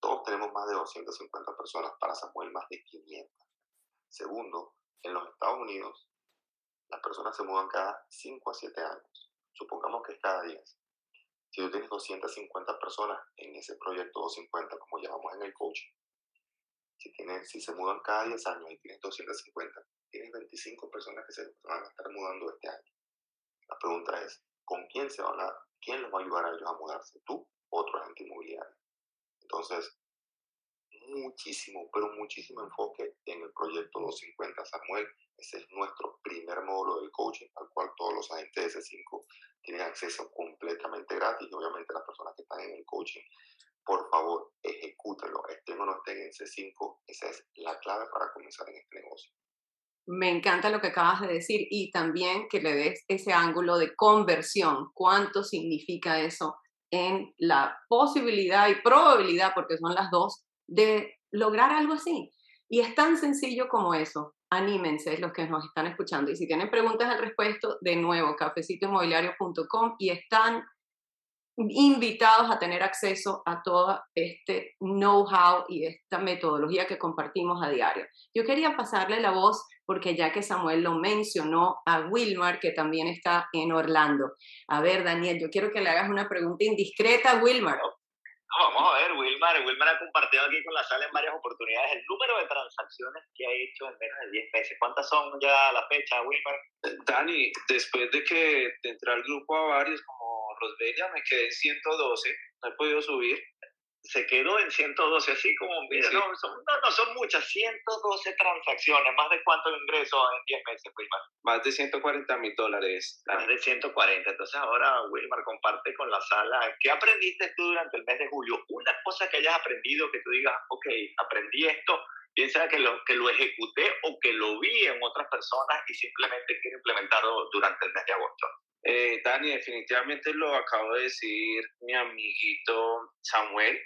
todos tenemos más de 250 personas, para Samuel más de 500. Segundo, en los Estados Unidos, las personas se mudan cada 5 a 7 años. Supongamos que es cada 10. Si tú tienes 250 personas en ese proyecto 250, como llamamos en el coaching, si, tienes, si se mudan cada 10 años y tienes 250, tienes 25 personas que se van a estar mudando este año. La pregunta es, ¿con quién se van a, quién les va a ayudar a ellos a mudarse? ¿Tú o otro agente inmobiliario? Entonces, muchísimo, pero muchísimo enfoque en el proyecto 250 Samuel. Ese es nuestro primer módulo del coaching, al cual todos los agentes de C5 tienen acceso completamente gratis. Y obviamente las personas que están en el coaching, por favor, ejecútenlo. Estén o no estén en C5, esa es la clave para comenzar en este negocio. Me encanta lo que acabas de decir y también que le des ese ángulo de conversión. ¿Cuánto significa eso en la posibilidad y probabilidad, porque son las dos, de lograr algo así? Y es tan sencillo como eso. Anímense los que nos están escuchando. Y si tienen preguntas al respecto, de nuevo, cafecitoinmobiliario.com y están invitados a tener acceso a todo este know-how y esta metodología que compartimos a diario. Yo quería pasarle la voz, porque ya que Samuel lo mencionó, a Wilmar, que también está en Orlando. A ver, Daniel, yo quiero que le hagas una pregunta indiscreta a Wilmar. Vamos a ver, Wilmar. Wilmar ha compartido aquí con la sala en varias oportunidades el número de transacciones que ha hecho en menos de 10 meses. ¿Cuántas son ya a la fecha, Wilmar? Dani, después de que entré al grupo a varios como Rosbella me quedé en 112, no he podido subir. Se quedó en 112, así como, mira, no, son, no, son muchas, 112 transacciones, más de cuánto ingreso en 10 meses, Wilmar. Más de 140 mil dólares. Más de 140. Entonces ahora, Wilmar, comparte con la sala, ¿qué aprendiste tú durante el mes de julio? Una cosa que hayas aprendido, que tú digas, ok, aprendí esto, piensa que lo, que lo ejecuté o que lo vi en otras personas y simplemente quiero implementarlo durante el mes de agosto. Eh, Dani, definitivamente lo acabo de decir mi amiguito Samuel.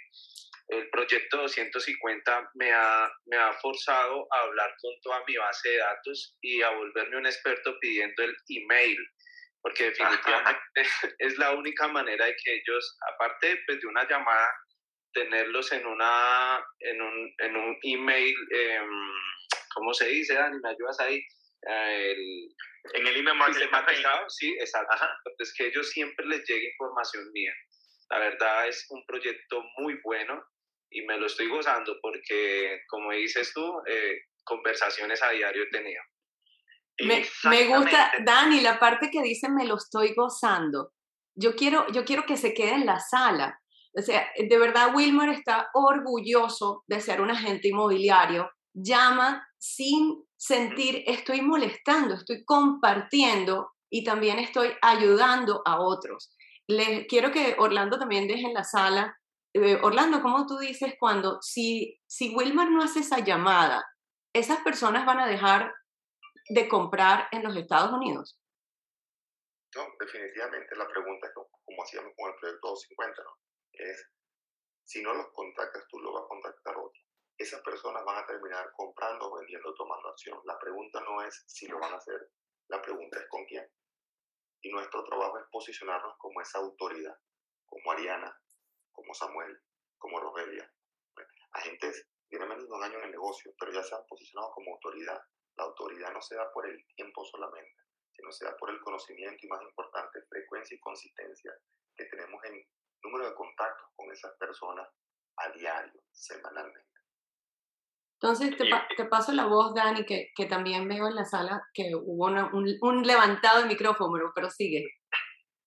El proyecto 250 me ha, me ha forzado a hablar con toda mi base de datos y a volverme un experto pidiendo el email, porque definitivamente es la única manera de que ellos, aparte pues, de una llamada, tenerlos en, una, en, un, en un email, eh, ¿cómo se dice, Dani? ¿Me ayudas ahí? El, en el email marketing sí, exacto. Es que ellos siempre les llega información mía. La verdad es un proyecto muy bueno y me lo estoy gozando porque, como dices tú, eh, conversaciones a diario he tenido. Me, me, gusta, Dani, la parte que dice me lo estoy gozando. Yo quiero, yo quiero que se quede en la sala. O sea, de verdad, Wilmer está orgulloso de ser un agente inmobiliario. Llama sin sentir estoy molestando, estoy compartiendo y también estoy ayudando a otros. Les quiero que Orlando también deje en la sala. Eh, Orlando, ¿cómo tú dices cuando si, si Wilmar no hace esa llamada, esas personas van a dejar de comprar en los Estados Unidos? No, definitivamente la pregunta es como hacíamos con el proyecto 250, ¿no? Es, si no los contactas tú, lo va a contactar otro esas personas van a terminar comprando, vendiendo, tomando acción. La pregunta no es si lo van a hacer, la pregunta es con quién. Y nuestro trabajo es posicionarnos como esa autoridad, como Ariana, como Samuel, como Rogelia. Agentes tienen menos de un año en el negocio, pero ya se han posicionado como autoridad. La autoridad no se da por el tiempo solamente, sino se da por el conocimiento y más importante, frecuencia y consistencia que tenemos en número de contactos con esas personas a diario, semanalmente. Entonces, te, paso la voz, Dani, que, que, también veo en la sala que hubo un, un, levantado de micrófono, pero sigue.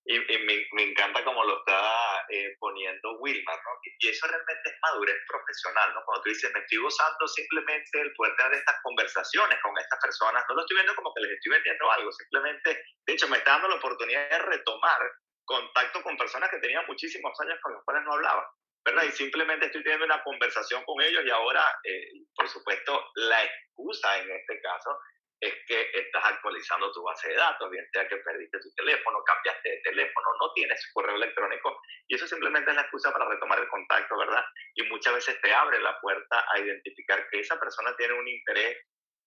Y, me, me, encanta como lo está eh, poniendo Wilmar, ¿no? Y eso realmente es madurez profesional, ¿no? Cuando tú dices, me estoy gozando simplemente el poder tener estas conversaciones con estas personas, no lo estoy viendo como que les estoy vendiendo algo, simplemente, de hecho, me está dando la oportunidad de retomar contacto con personas que tenían muchísimos años con los cuales no hablaba. ¿Verdad? Y simplemente estoy teniendo una conversación con ellos y ahora, eh, por supuesto, la excusa en este caso es que estás actualizando tu base de datos, bien sea que perdiste tu teléfono, cambiaste de teléfono, no tienes correo electrónico, y eso simplemente es la excusa para retomar el contacto, ¿verdad? Y muchas veces te abre la puerta a identificar que esa persona tiene un interés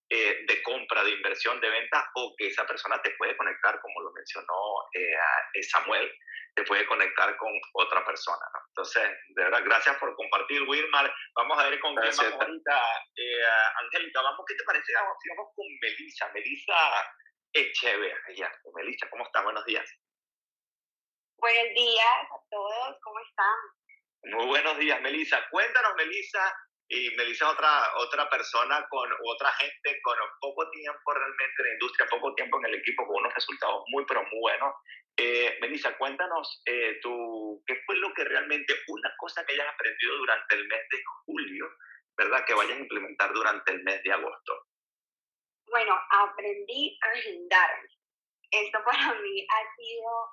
eh, de compra, de inversión, de venta, o que esa persona te puede conectar, como lo mencionó eh, Samuel, te puede conectar con otra persona. ¿no? Entonces, de verdad, gracias por compartir, Wilmar. Vamos a ver con quién vamos ahorita. Eh, Angélica, vamos, ¿qué te parece? Vamos, vamos con Melissa, Melissa Echeverría. Melissa, ¿cómo estás? Buenos días. Buenos días a todos, ¿cómo están? Muy buenos días, Melissa. Cuéntanos, Melissa, y Melissa otra, otra persona con otra gente con poco tiempo realmente en la industria, poco tiempo en el equipo, con unos resultados muy, pero muy buenos. Eh, Melissa, cuéntanos eh, tú, qué fue lo que realmente, una cosa que hayas aprendido durante el mes de julio, ¿verdad? Que vayas a implementar durante el mes de agosto. Bueno, aprendí a agendarme. Esto para mí ha sido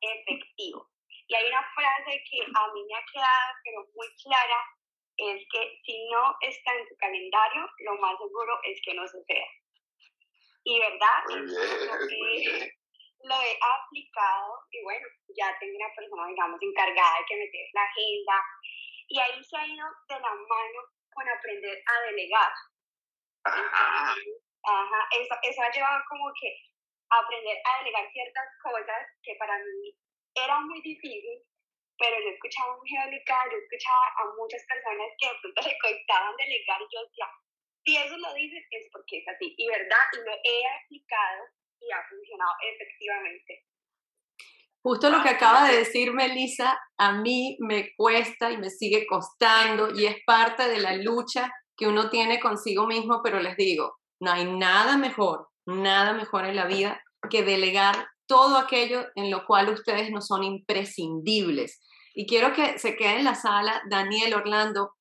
efectivo. Y hay una frase que a mí me ha quedado, pero muy clara, es que si no está en tu calendario, lo más seguro es que no suceda. Y verdad, lo, he, aplicado y bueno, ya tengo una persona, digamos, encargada de que me la agenda. Y ahí se ha ido de la mano con aprender a delegar. Ajá. Ajá, eso, eso ha llevado como que aprender a delegar ciertas cosas que para mí era muy difícil, pero yo escuchaba a Angélica, yo escuchaba a muchas personas que de pronto le costaban delegar y yo decía, si eso lo dices es porque es así, y verdad, y lo he aplicado y ha funcionado efectivamente. Justo lo que acaba de decir Melissa, a mí me cuesta y me sigue costando y es parte de la lucha que uno tiene consigo mismo, pero les digo, no hay nada mejor, nada mejor en la vida que delegar todo aquello en lo cual ustedes no son imprescindibles. Y quiero que se quede en la sala Daniel Orlando.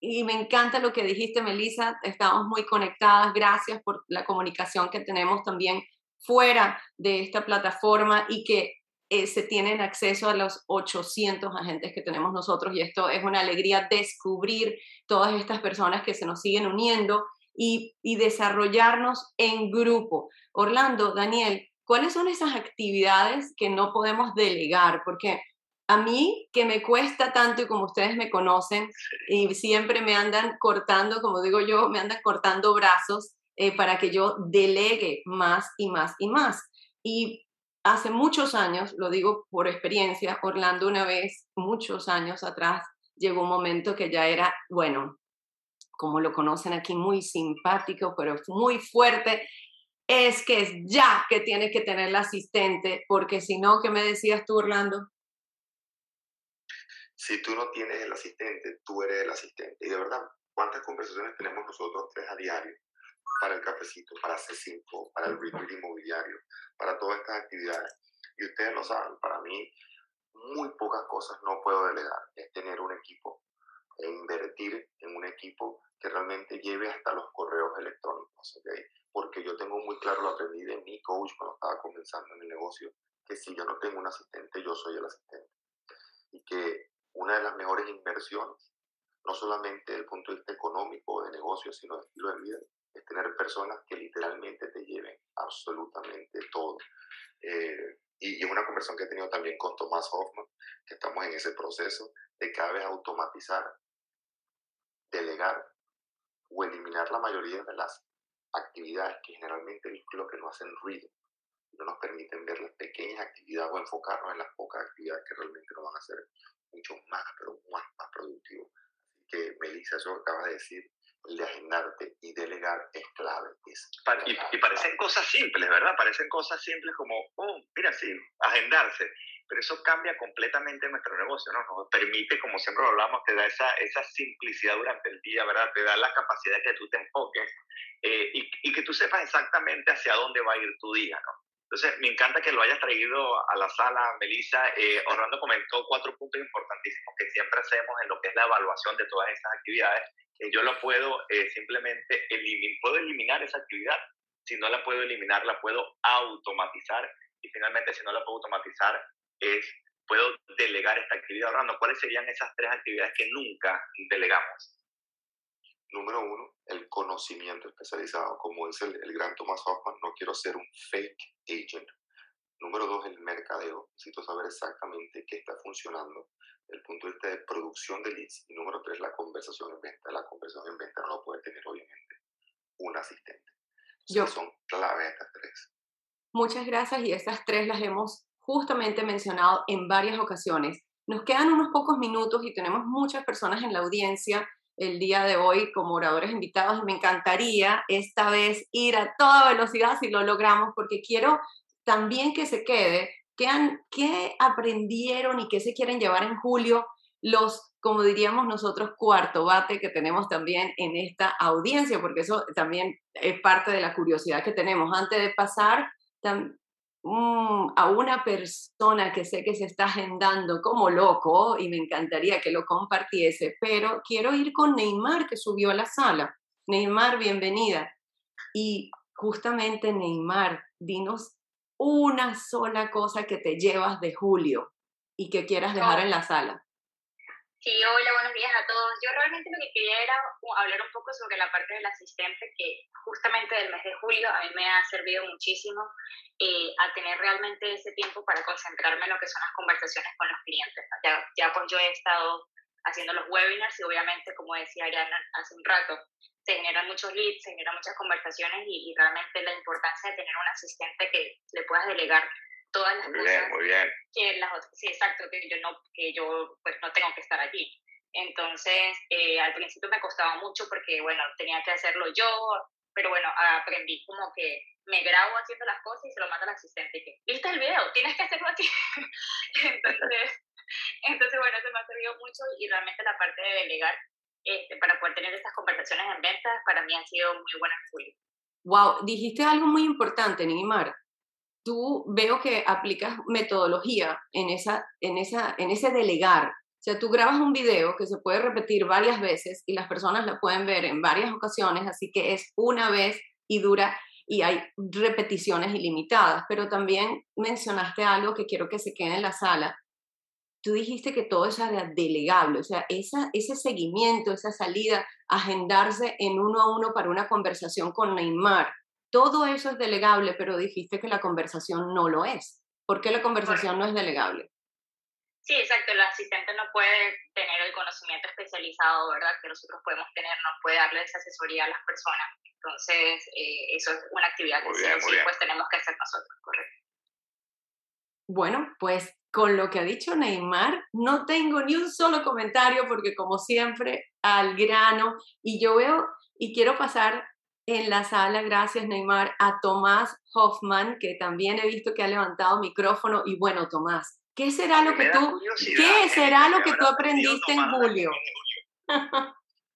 Y me encanta lo que dijiste, Melissa. Estamos muy conectadas. Gracias por la comunicación que tenemos también fuera de esta plataforma y que eh, se tienen acceso a los 800 agentes que tenemos nosotros. Y esto es una alegría descubrir todas estas personas que se nos siguen uniendo y, y desarrollarnos en grupo. Orlando, Daniel, ¿cuáles son esas actividades que no podemos delegar? Porque a mí, que me cuesta tanto y como ustedes me conocen, y siempre me andan cortando, como digo yo, me andan cortando brazos eh, para que yo delegue más y más y más. Y hace muchos años, lo digo por experiencia, Orlando una vez, muchos años atrás, llegó un momento que ya era, bueno, como lo conocen aquí, muy simpático, pero muy fuerte, es que es ya que tiene que tener la asistente, porque si no, ¿qué me decías tú, Orlando? Si tú no tienes el asistente, tú eres el asistente. Y de verdad, ¿cuántas conversaciones tenemos nosotros tres a diario? Para el cafecito, para C5, para el retail inmobiliario, para todas estas actividades. Y ustedes lo saben, para mí, muy pocas cosas no puedo delegar. Es tener un equipo e invertir en un equipo que realmente lleve hasta los correos electrónicos, ¿okay? Porque yo tengo muy claro, lo aprendí de mi coach cuando estaba comenzando en el negocio, que si yo no tengo un asistente, yo soy el asistente. Y que una de las mejores inversiones, no solamente desde el punto de vista económico de negocio, sino de estilo de vida, es tener personas que literalmente te lleven absolutamente todo. Eh, y, es una conversación que he tenido también con Tomás Hoffman, que estamos en ese proceso de cada vez automatizar, delegar o eliminar la mayoría de las actividades que generalmente lo que no hacen ruido, no nos permiten ver las pequeñas actividades o enfocarnos en las pocas actividades que realmente nos van a hacer mucho más, pero más, más productivos. Así que, Melissa, eso que acabas de decir, el de agendarte y delegar es clave. y, parecen cosas simples, ¿verdad? Parecen cosas simples como, oh, mira, sí, agendarse pero eso cambia completamente nuestro negocio, ¿no? Nos permite, como siempre hablamos, te da esa, esa simplicidad durante el día, ¿verdad? Te da la capacidad de que tú te enfoques eh, y, y, que tú sepas exactamente hacia dónde va a ir tu día, ¿no? Entonces, me encanta que lo hayas traído a la sala, Melissa. Eh, Orlando comentó cuatro puntos importantísimos que siempre hacemos en lo que es la evaluación de todas esas actividades. Eh, yo lo puedo eh, simplemente eliminar, puedo eliminar esa actividad. Si no la puedo eliminar, la puedo automatizar. Y finalmente, si no la puedo automatizar, es, puedo delegar esta actividad. Orlando, ¿cuáles serían esas tres actividades que nunca delegamos? Número uno, el conocimiento especializado. Como dice el, gran Thomas Hoffman, no quiero ser un fake agent. Número dos, el mercadeo. Necesito saber exactamente qué está funcionando el punto de vista de producción de leads. Y número tres, la conversación en venta. La conversación en venta no lo puede tener, obviamente, un asistente. Yo. Son claves estas tres. Muchas gracias y estas tres las hemos justamente mencionado en varias ocasiones. Nos quedan unos pocos minutos y tenemos muchas personas en la audiencia el día de hoy como oradores invitados me encantaría esta vez ir a toda velocidad si lo logramos porque quiero también que se quede qué, qué aprendieron y qué se quieren llevar en julio los, como diríamos nosotros, cuarto bate que tenemos también en esta audiencia, porque eso también es parte de la curiosidad que tenemos. Antes de pasar, Mm, a una persona que sé que se está agendando como loco y me encantaría que lo compartiese, pero quiero ir con Neymar que subió a la sala. Neymar, bienvenida. Y justamente Neymar, dinos una sola cosa que te llevas de Julio y que quieras dejar en la sala. Sí, hola, buenos días a todos. Yo realmente lo que quería era hablar un poco sobre la parte del asistente, que justamente del mes de julio a mí me ha servido muchísimo eh, a tener realmente ese tiempo para concentrarme en lo que son las conversaciones con los clientes. Ya, ya pues yo he estado haciendo los webinars y obviamente, como decía Ariana hace un rato, se generan muchos leads, se generan muchas conversaciones y, realmente la importancia de tener un asistente que le puedas delegar todas las muy cosas bien, muy bien. que las otras, sí, exacto, que yo no, que yo pues no tengo que estar allí. Entonces, eh, al principio me costaba mucho porque, bueno, tenía que hacerlo yo, pero bueno, aprendí como que me grabo haciendo las cosas y se lo mando al asistente y que, ¿viste el video? Tienes que hacerlo así. entonces, entonces, bueno, eso me ha servido mucho y realmente la parte de delegar este, para poder tener estas conversaciones en ventas para mí ha sido muy buena en Wow, dijiste algo muy importante, Neymar. Tú veo que aplicas metodología en, esa, en, esa, en ese delegar. O sea, tú grabas un video que se puede repetir varias veces y las personas lo pueden ver en varias ocasiones, así que es una vez y dura y hay repeticiones ilimitadas. Pero también mencionaste algo que quiero que se quede en la sala tú dijiste que todo eso era delegable, o sea, ese seguimiento, esa salida, agendarse en uno a uno para una conversación con Neymar, todo eso es delegable, pero dijiste que la conversación no lo es. ¿Por qué la conversación no es delegable? Sí, exacto, el asistente no puede tener el conocimiento especializado, ¿verdad? Que nosotros podemos tener, no puede darle esa asesoría a las personas. Entonces, eh, eso es una actividad que sí, sí pues tenemos que hacer nosotros, correcto. Bueno, pues con lo que ha dicho Neymar, no tengo ni un solo comentario porque como siempre, al grano. Y yo veo y quiero pasar en la sala, gracias Neymar, a Tomás Hoffman, que también he visto que ha levantado micrófono. Y bueno, Tomás, ¿qué será lo que tú, ¿qué será lo que tú aprendiste en julio?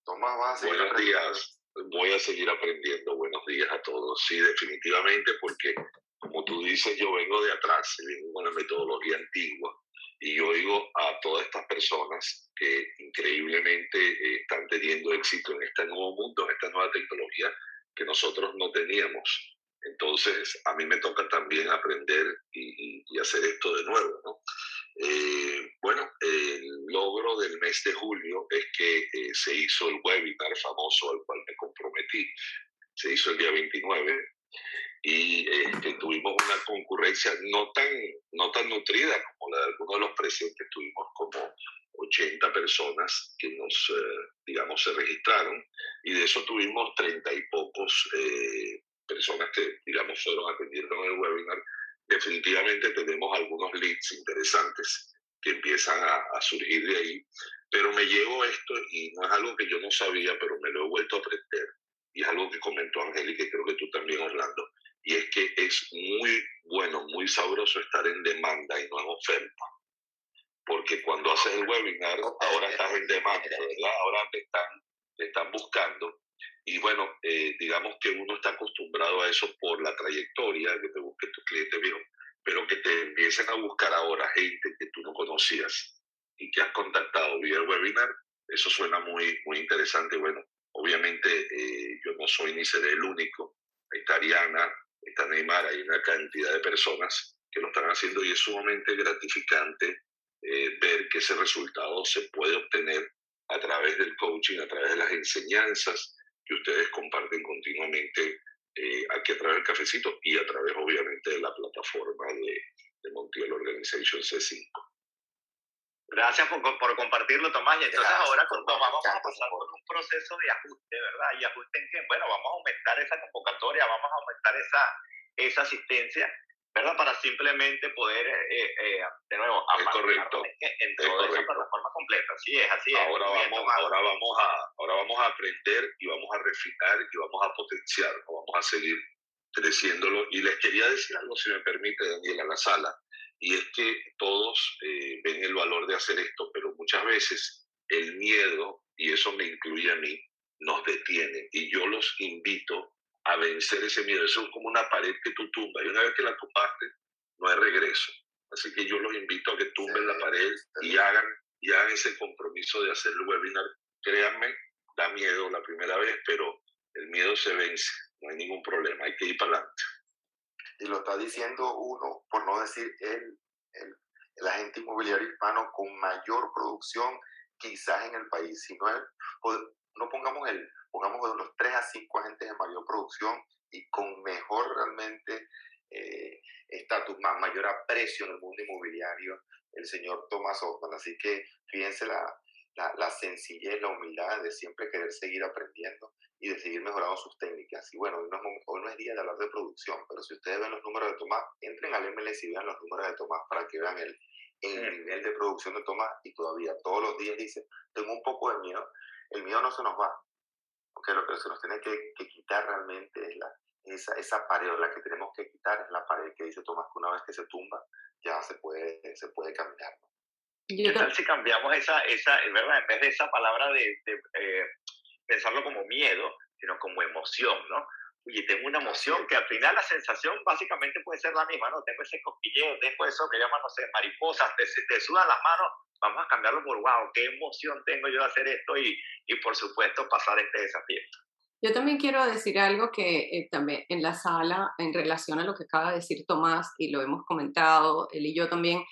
Tomás, buenos días. Voy a seguir aprendiendo. Buenos días a todos. Sí, definitivamente, porque como tú dices, yo vengo de atrás, vengo con la metodología antigua y yo oigo a todas estas personas que increíblemente eh, están teniendo éxito en este nuevo mundo, en esta nueva tecnología que nosotros no teníamos. Entonces, a mí me toca también aprender y, hacer esto de nuevo. ¿no? Eh, bueno, el logro del mes de julio es que eh, se hizo el webinar famoso al cual me comprometí. Se hizo el día 29 y este, tuvimos una concurrencia no tan, no tan nutrida como la de algunos de los presentes, tuvimos como 80 personas que nos, eh, digamos, se registraron y de eso tuvimos 30 y pocos eh, personas que, digamos, fueron atendiendo en el webinar. Definitivamente tenemos algunos leads interesantes que empiezan a, a surgir de ahí, pero me llevo esto y no es algo que yo no sabía, pero me lo he vuelto a aprender y es algo que comentó Angélica y creo que tú también, Orlando, y es que es muy bueno, muy sabroso estar en demanda y no en oferta. Porque cuando haces el webinar, ahora estás en demanda, ¿verdad? Ahora te están, te están buscando. Y bueno, eh, digamos que uno está acostumbrado a eso por la trayectoria, que te busque tu cliente viejo, pero que te empiecen a buscar ahora gente que tú no conocías y que has contactado vía el webinar, eso suena muy, muy interesante. Bueno, obviamente eh, yo no soy ni seré el único. Está Ariana, está Neymar, hay una cantidad de personas que lo están haciendo y es sumamente gratificante eh, ver que ese resultado se puede obtener a través del coaching, a través de las enseñanzas que ustedes comparten continuamente eh, aquí a través del cafecito y a través obviamente de la plataforma de, de Montiel Organization C5. Gracias por, por, compartirlo, Tomás. Y entonces ahora con Tomás vamos a pasar por un proceso de ajuste, ¿verdad? Y ajuste en que, bueno, vamos a aumentar esa convocatoria, vamos a aumentar esa, esa asistencia, ¿verdad? Para simplemente poder, eh, eh, de nuevo, es correcto. en toda esa plataforma completa. Así es, así es. Ahora vamos, ahora, vamos a, ahora vamos a aprender y vamos a refinar y vamos a potenciar, vamos a seguir creciéndolo. Y les quería decir algo, si me permite, Daniel, a la sala y es que todos eh, ven el valor de hacer esto, pero muchas veces el miedo, y eso me incluye a mí, nos detiene. Y yo los invito a vencer ese miedo. Eso es como una pared que tú tumbas. Y una vez que la tumbaste, no hay regreso. Así que yo los invito a que tumben la pared y hagan, y hagan ese compromiso de hacer el webinar. Créanme, da miedo la primera vez, pero el miedo se vence. No hay ningún problema. Hay que ir para adelante y lo está diciendo uno, por no decir el, el, agente inmobiliario hispano con mayor producción quizás en el país, si no, no pongamos el, pongamos de unos 3 a 5 agentes de mayor producción y con mejor realmente eh, estatus, más mayor aprecio en el mundo inmobiliario, el señor Thomas Osman. Así que fíjense la, la, la, sencillez, la humildad de siempre querer seguir aprendiendo y de seguir mejorando sus técnicas. Y bueno, hoy no, es, hoy no es día de hablar de producción, pero si ustedes ven los números de Tomás, entren al MLS y vean los números de Tomás para que vean el, el nivel de producción de Tomás y todavía todos los días dice, tengo un poco de miedo, el miedo no se nos va, porque lo que se nos tiene que, que quitar realmente es la, esa, esa pared, la que tenemos que quitar es la pared que dice Tomás, que una vez que se tumba ya se puede, se puede caminar. ¿Qué tal si cambiamos esa, esa, verdad, en vez de esa palabra de, de eh, pensarlo como miedo, sino como emoción, ¿no? Oye, tengo una emoción que al final la sensación básicamente puede ser la misma, ¿no? Tengo ese cosquilleo, tengo eso que llaman, no sé, mariposas, te, te sudan las manos, vamos a cambiarlo por, wow, qué emoción tengo yo de hacer esto y, y por supuesto pasar este desafío. Yo también quiero decir algo que eh, también en la sala, en relación a lo que acaba de decir Tomás, y lo hemos comentado, él y yo también,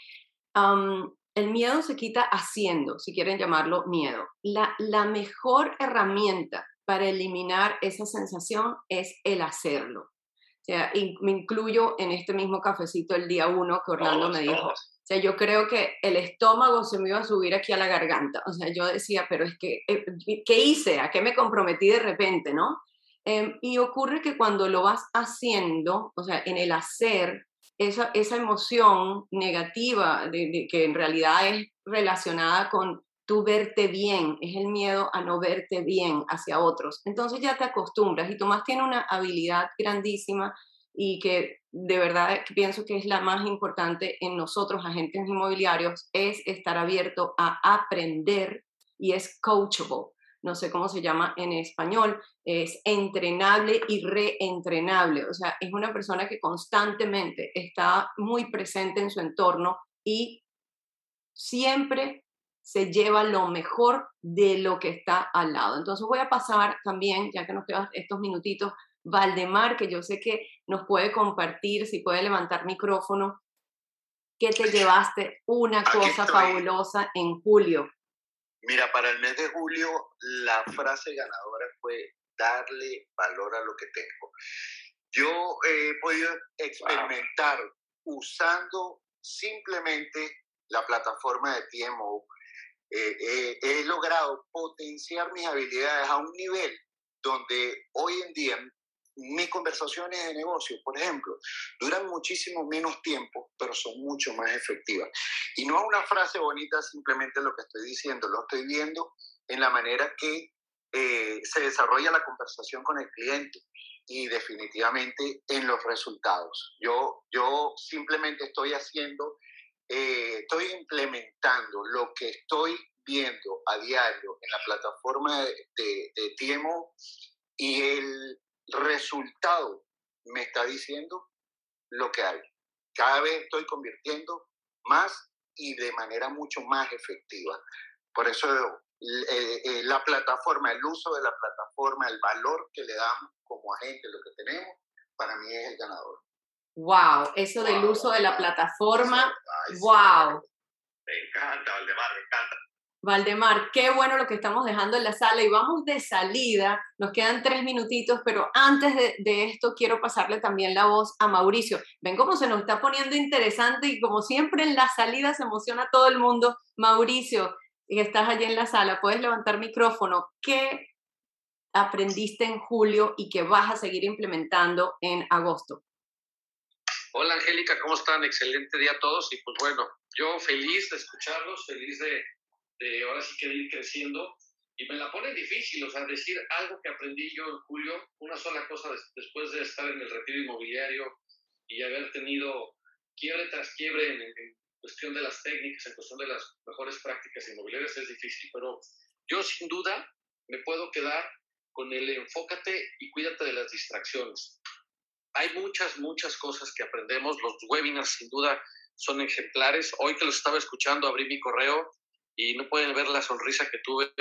el miedo se quita haciendo, si quieren llamarlo miedo. La, la mejor herramienta para eliminar esa sensación es el hacerlo. O sea, me incluyo en este mismo cafecito el día uno que Orlando me dijo. O sea, yo creo que el estómago se me iba a subir aquí a la garganta. O sea, yo decía, pero es que, eh, ¿qué hice? ¿A qué me comprometí de repente, no? Em, y ocurre que cuando lo vas haciendo, o sea, en el hacer, esa, esa emoción negativa de, que en realidad es relacionada con tú verte bien, es el miedo a no verte bien hacia otros. Entonces ya te acostumbras y Tomás tiene una habilidad grandísima y que de verdad pienso que es la más importante en nosotros, agentes inmobiliarios, es estar abierto a aprender y es coachable. No sé cómo se llama en español, es entrenable y reentrenable. O sea, es una persona que constantemente está muy presente en su entorno y siempre se lleva lo mejor de lo que está al lado. Entonces voy a pasar también, ya que nos quedan estos minutitos, Valdemar, que yo sé que nos puede compartir, si puede levantar micrófono, ¿qué te llevaste una cosa fabulosa en julio. Mira, para el mes de julio la frase ganadora fue darle valor a lo que tengo. Yo he podido experimentar usando simplemente la plataforma de TMO. Eh, eh, he logrado potenciar mis habilidades a un nivel donde hoy en día mis conversaciones de negocio, por ejemplo, duran muchísimo menos tiempo, pero son mucho más efectivas. Y no es una frase bonita simplemente lo que estoy diciendo, lo estoy viendo en la manera que eh, se desarrolla la conversación con el cliente y definitivamente en los resultados. Yo, yo simplemente estoy haciendo, eh, estoy implementando lo que estoy viendo a diario en la plataforma de, de, de Tiemo y el, resultado me está diciendo lo que hay. Cada vez estoy convirtiendo más y de manera mucho más efectiva. Por eso eh, eh, la plataforma, el uso de la plataforma, el valor que le damos como agente, lo que tenemos, para mí es el ganador. Wow, eso del uso de la plataforma, wow. Me encanta, Valdemar, me encanta. Valdemar, qué bueno lo que estamos dejando en la sala y vamos de salida. Nos quedan tres minutitos, pero antes de, esto quiero pasarle también la voz a Mauricio. Ven cómo se nos está poniendo interesante y como siempre en la salida se emociona todo el mundo. Mauricio, que estás allí en la sala, puedes levantar micrófono. ¿Qué aprendiste en julio y que vas a seguir implementando en agosto? Hola Angélica, ¿cómo están? Excelente día a todos y pues bueno, yo feliz de escucharlos, feliz de ahora sí que ir creciendo. Y me la pone difícil, o sea, decir algo que aprendí yo en julio, una sola cosa después de estar en el retiro inmobiliario y haber tenido quiebre tras quiebre en, cuestión de las técnicas, en cuestión de las mejores prácticas inmobiliarias, es difícil, pero yo sin duda me puedo quedar con el enfócate y cuídate de las distracciones. Hay muchas, muchas cosas que aprendemos. Los webinars sin duda son ejemplares. Hoy que los estaba escuchando, abrí mi correo y no pueden ver la sonrisa que tuve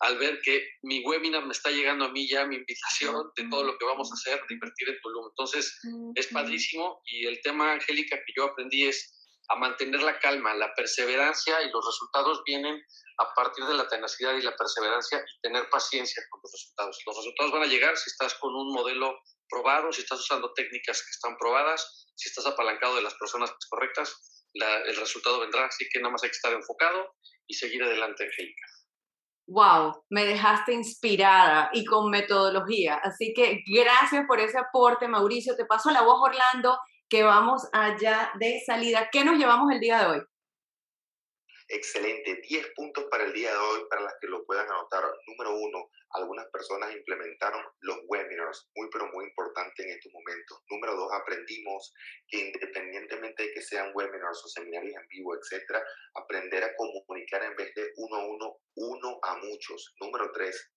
al ver que mi webinar me está llegando a mí ya mi invitación de todo lo que vamos a hacer, de invertir en Tulum. Entonces, es padrísimo y el tema, Angélica, que yo aprendí es a mantener la calma, la perseverancia y los resultados vienen a partir de la tenacidad y la perseverancia y tener paciencia con los resultados. Los resultados van a llegar si estás con un modelo probado, si estás usando técnicas que están probadas, si estás apalancado de las personas correctas, el resultado vendrá. Así que nada más hay que estar enfocado y seguir adelante, Angélica. Wow, me dejaste inspirada y con metodología. Así que gracias por ese aporte, Mauricio. Te paso la voz, Orlando, que vamos allá de salida. ¿Qué nos llevamos el día de hoy? Excelente, 10 puntos para el día de hoy para las que lo puedan anotar. Número uno, algunas personas implementaron los webinars, muy pero muy importante en estos momentos. Número dos, aprendimos que independientemente de que sean webinars o seminarios en vivo, etcétera, aprender a comunicar en vez de uno a uno, uno a muchos. Número tres,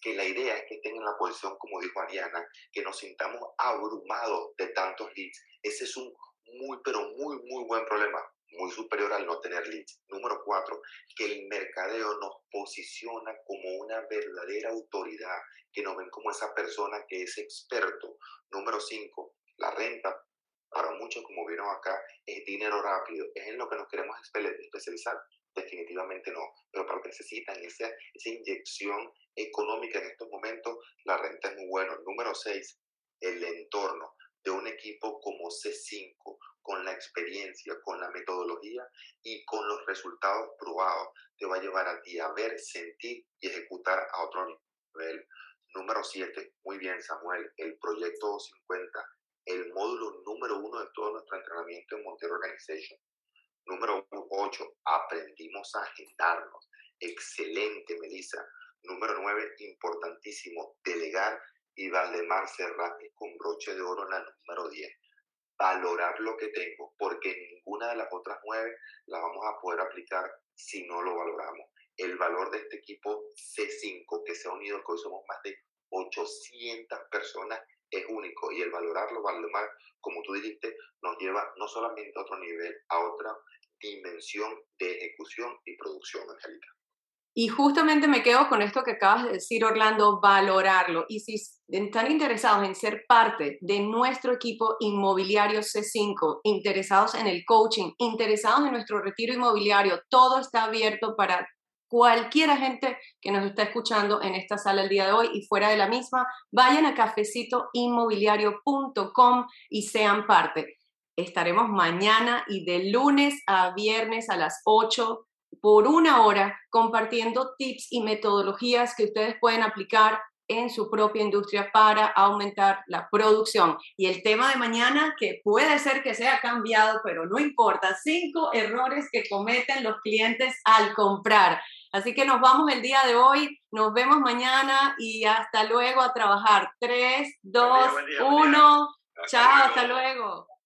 que la idea es que estén en la posición, como dijo Ariana, que nos sintamos abrumados de tantos leads. Ese es un muy, pero muy, muy buen problema muy superior al no tener leads. Número cuatro, que el mercadeo nos posiciona como una verdadera autoridad, que nos ven como esa persona que es experto. Número cinco, la renta, para muchos, como vieron acá, es dinero rápido. ¿Es en lo que nos queremos especializar? Definitivamente no. Pero para lo que necesitan esa, esa inyección económica en estos momentos, la renta es muy buena. Número seis, el entorno de un equipo como C5, con la experiencia, con la metodología y con los resultados probados, te va a llevar a ti a ver, sentir y ejecutar a otro nivel. Número 7, muy bien Samuel, el proyecto 50, el módulo número uno de todo nuestro entrenamiento en Montero Organization. Número 8, aprendimos a agendarnos. Excelente, Melissa. Número 9, importantísimo, delegar y Valdemar cerraste con broche de oro en la número 10 valorar lo que tengo, porque ninguna de las otras nueve la vamos a poder aplicar si no lo valoramos. El valor de este equipo C5 que se ha unido, que hoy somos más de 800 personas, es único y el valorarlo, Valdemar, como tú dijiste, nos lleva no solamente a otro nivel, a otra dimensión de ejecución y producción, Angélica. Y justamente me quedo con esto que acabas de decir, Orlando, valorarlo. Y si están interesados en ser parte de nuestro equipo inmobiliario C5, interesados en el coaching, interesados en nuestro retiro inmobiliario, todo está abierto para cualquier gente que nos está escuchando en esta sala el día de hoy y fuera de la misma, vayan a cafecitoinmobiliario.com y sean parte. Estaremos mañana y de lunes a viernes a las 8 por una hora compartiendo tips y metodologías que ustedes pueden aplicar en su propia industria para aumentar la producción. Y el tema de mañana, que puede ser que sea cambiado, pero no importa, cinco errores que cometen los clientes al comprar. Así que nos vamos el día de hoy, nos vemos mañana y hasta luego a trabajar. Tres, dos, uno. Chao, hasta luego.